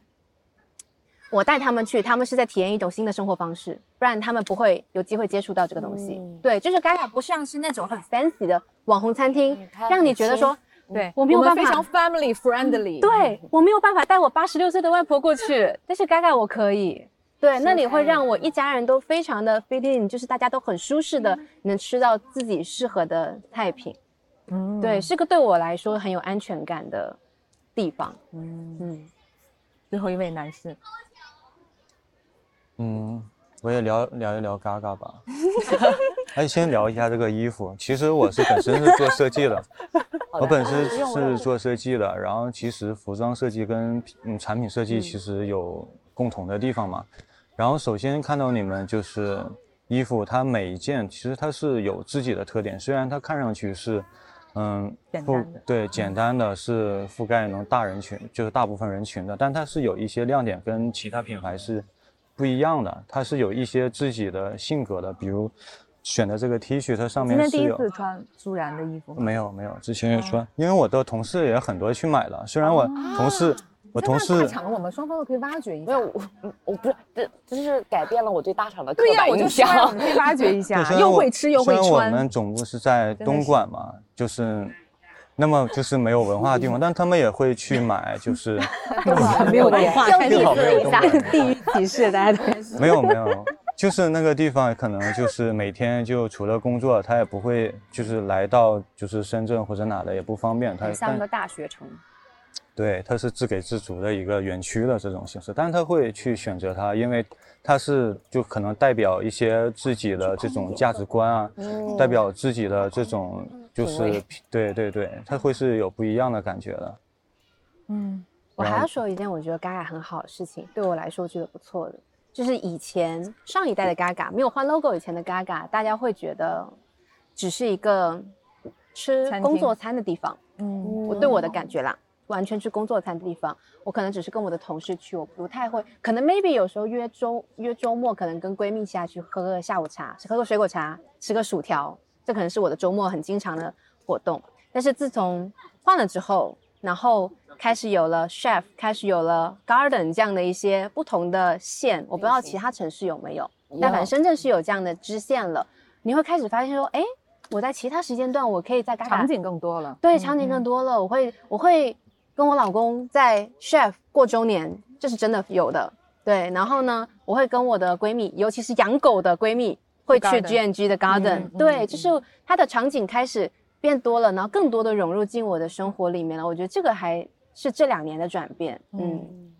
Speaker 3: 我带他们去，他们是在体验一种新的生活方式，不然他们不会有机会接触到这个东西。对，就是 Gaga 不像是那种很 fancy 的网红餐厅，让你觉得说，
Speaker 6: 对
Speaker 3: 我没有办法
Speaker 6: 非常 family friendly。
Speaker 3: 对我没有办法带我八十六岁的外婆过去，但是 Gaga 我可以。对，那里会让我一家人都非常的 fit in，就是大家都很舒适的能吃到自己适合的菜品。
Speaker 6: 嗯，
Speaker 3: 对，是个对我来说很有安全感的地方。
Speaker 6: 嗯
Speaker 3: 嗯，
Speaker 6: 最后一位男士，
Speaker 4: 嗯，我也聊聊一聊 Gaga 吧。哎先聊一下这个衣服。其实我是本身是做设计的，我本身是做设计的。然后其实服装设计跟嗯产品设计其实有共同的地方嘛。然后首先看到你们就是衣服，它每一件其实它是有自己的特点，虽然它看上去是嗯覆
Speaker 6: 简单
Speaker 4: 对简单的是覆盖能大人群，就是大部分人群的，但它是有一些亮点跟其他品牌是不一样的，它是有一些自己的性格的，比如选的这个 T 恤，它上
Speaker 6: 今天第一次穿苏然的衣服，
Speaker 4: 没有没有，之前也穿，因为我的同事也很多去买了，虽然我同事、我同
Speaker 6: 太
Speaker 4: 事
Speaker 6: 大厂，我们双方都可以挖掘一下。
Speaker 1: 没有，我我不是这这是改变了我对大厂的刻
Speaker 6: 对呀、我就
Speaker 1: 板印
Speaker 6: 说呀，我
Speaker 1: 象
Speaker 6: 们。可以挖掘一下又
Speaker 4: 我
Speaker 6: 会吃又会
Speaker 4: 穿我。们总部是在东莞嘛，就是那么就是没有文化的地方，但他们也会去买，就是
Speaker 3: 没有文化，开始
Speaker 4: 幸好没有
Speaker 3: 一下
Speaker 4: 东北
Speaker 3: 地域歧视，大家都开始。
Speaker 4: 没有没有，就是那个地方可能就是每天就除了工作，他也不会就是来到就是深圳或者哪的也不方便，他
Speaker 9: 像个大学城。
Speaker 4: 对，它是自给自足的一个园区的这种形式，但是他会去选择它，因为它是就可能代表一些自己的这种价值观啊，
Speaker 3: 嗯
Speaker 4: 代表自己的这种就是对对对，它会是有不一样的感觉的。
Speaker 6: 嗯，
Speaker 3: 我还要说一件我觉得 Gaga 很好的事情，对我来说我觉得不错的，就是以前上一代的 Gaga 没有换 logo 以前的 Gaga，大家会觉得只是一个吃工作餐的地方。
Speaker 6: 嗯，
Speaker 3: 我对我的感觉啦，完全去工作餐的地方，我可能只是跟我的同事去，我不太会，可能 maybe 有时候约周约周末，可能跟闺蜜下去喝个下午茶，喝个水果茶，吃个薯条，这可能是我的周末很经常的活动。但是自从换了之后，然后开始有了 chef，开始有了 garden 这样的一些不同的线，我不知道其他城市有没有，但反正深圳是有这样的支线了。你会开始发现说，哎，我在其他时间段我可以在
Speaker 6: 场景更多了。
Speaker 3: 对，场景更多了。我会我会跟我老公在 chef 过周年，这是真的有的。对，然后呢，我会跟我的闺蜜，尤其是养狗的闺蜜，会去
Speaker 6: garden
Speaker 3: G&G 的 garden、
Speaker 6: 嗯嗯
Speaker 3: 对，就是它的场景开始变多了，然后更多的融入进我的生活里面了。我觉得这个还是这两年的转变。嗯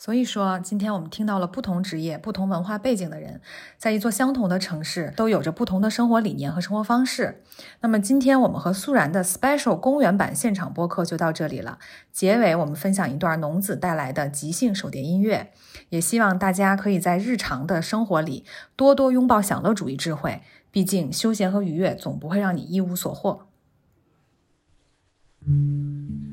Speaker 5: 所以说，今天我们听到了不同职业、不同文化背景的人，在一座相同的城市，都有着不同的生活理念和生活方式。那么，今天我们和素然的 special 公园版现场播客就到这里了。结尾我们分享一段农子带来的即兴手碟音乐，也希望大家可以在日常的生活里多多拥抱享乐主义智慧。毕竟，休闲和愉悦总不会让你一无所获。
Speaker 11: 嗯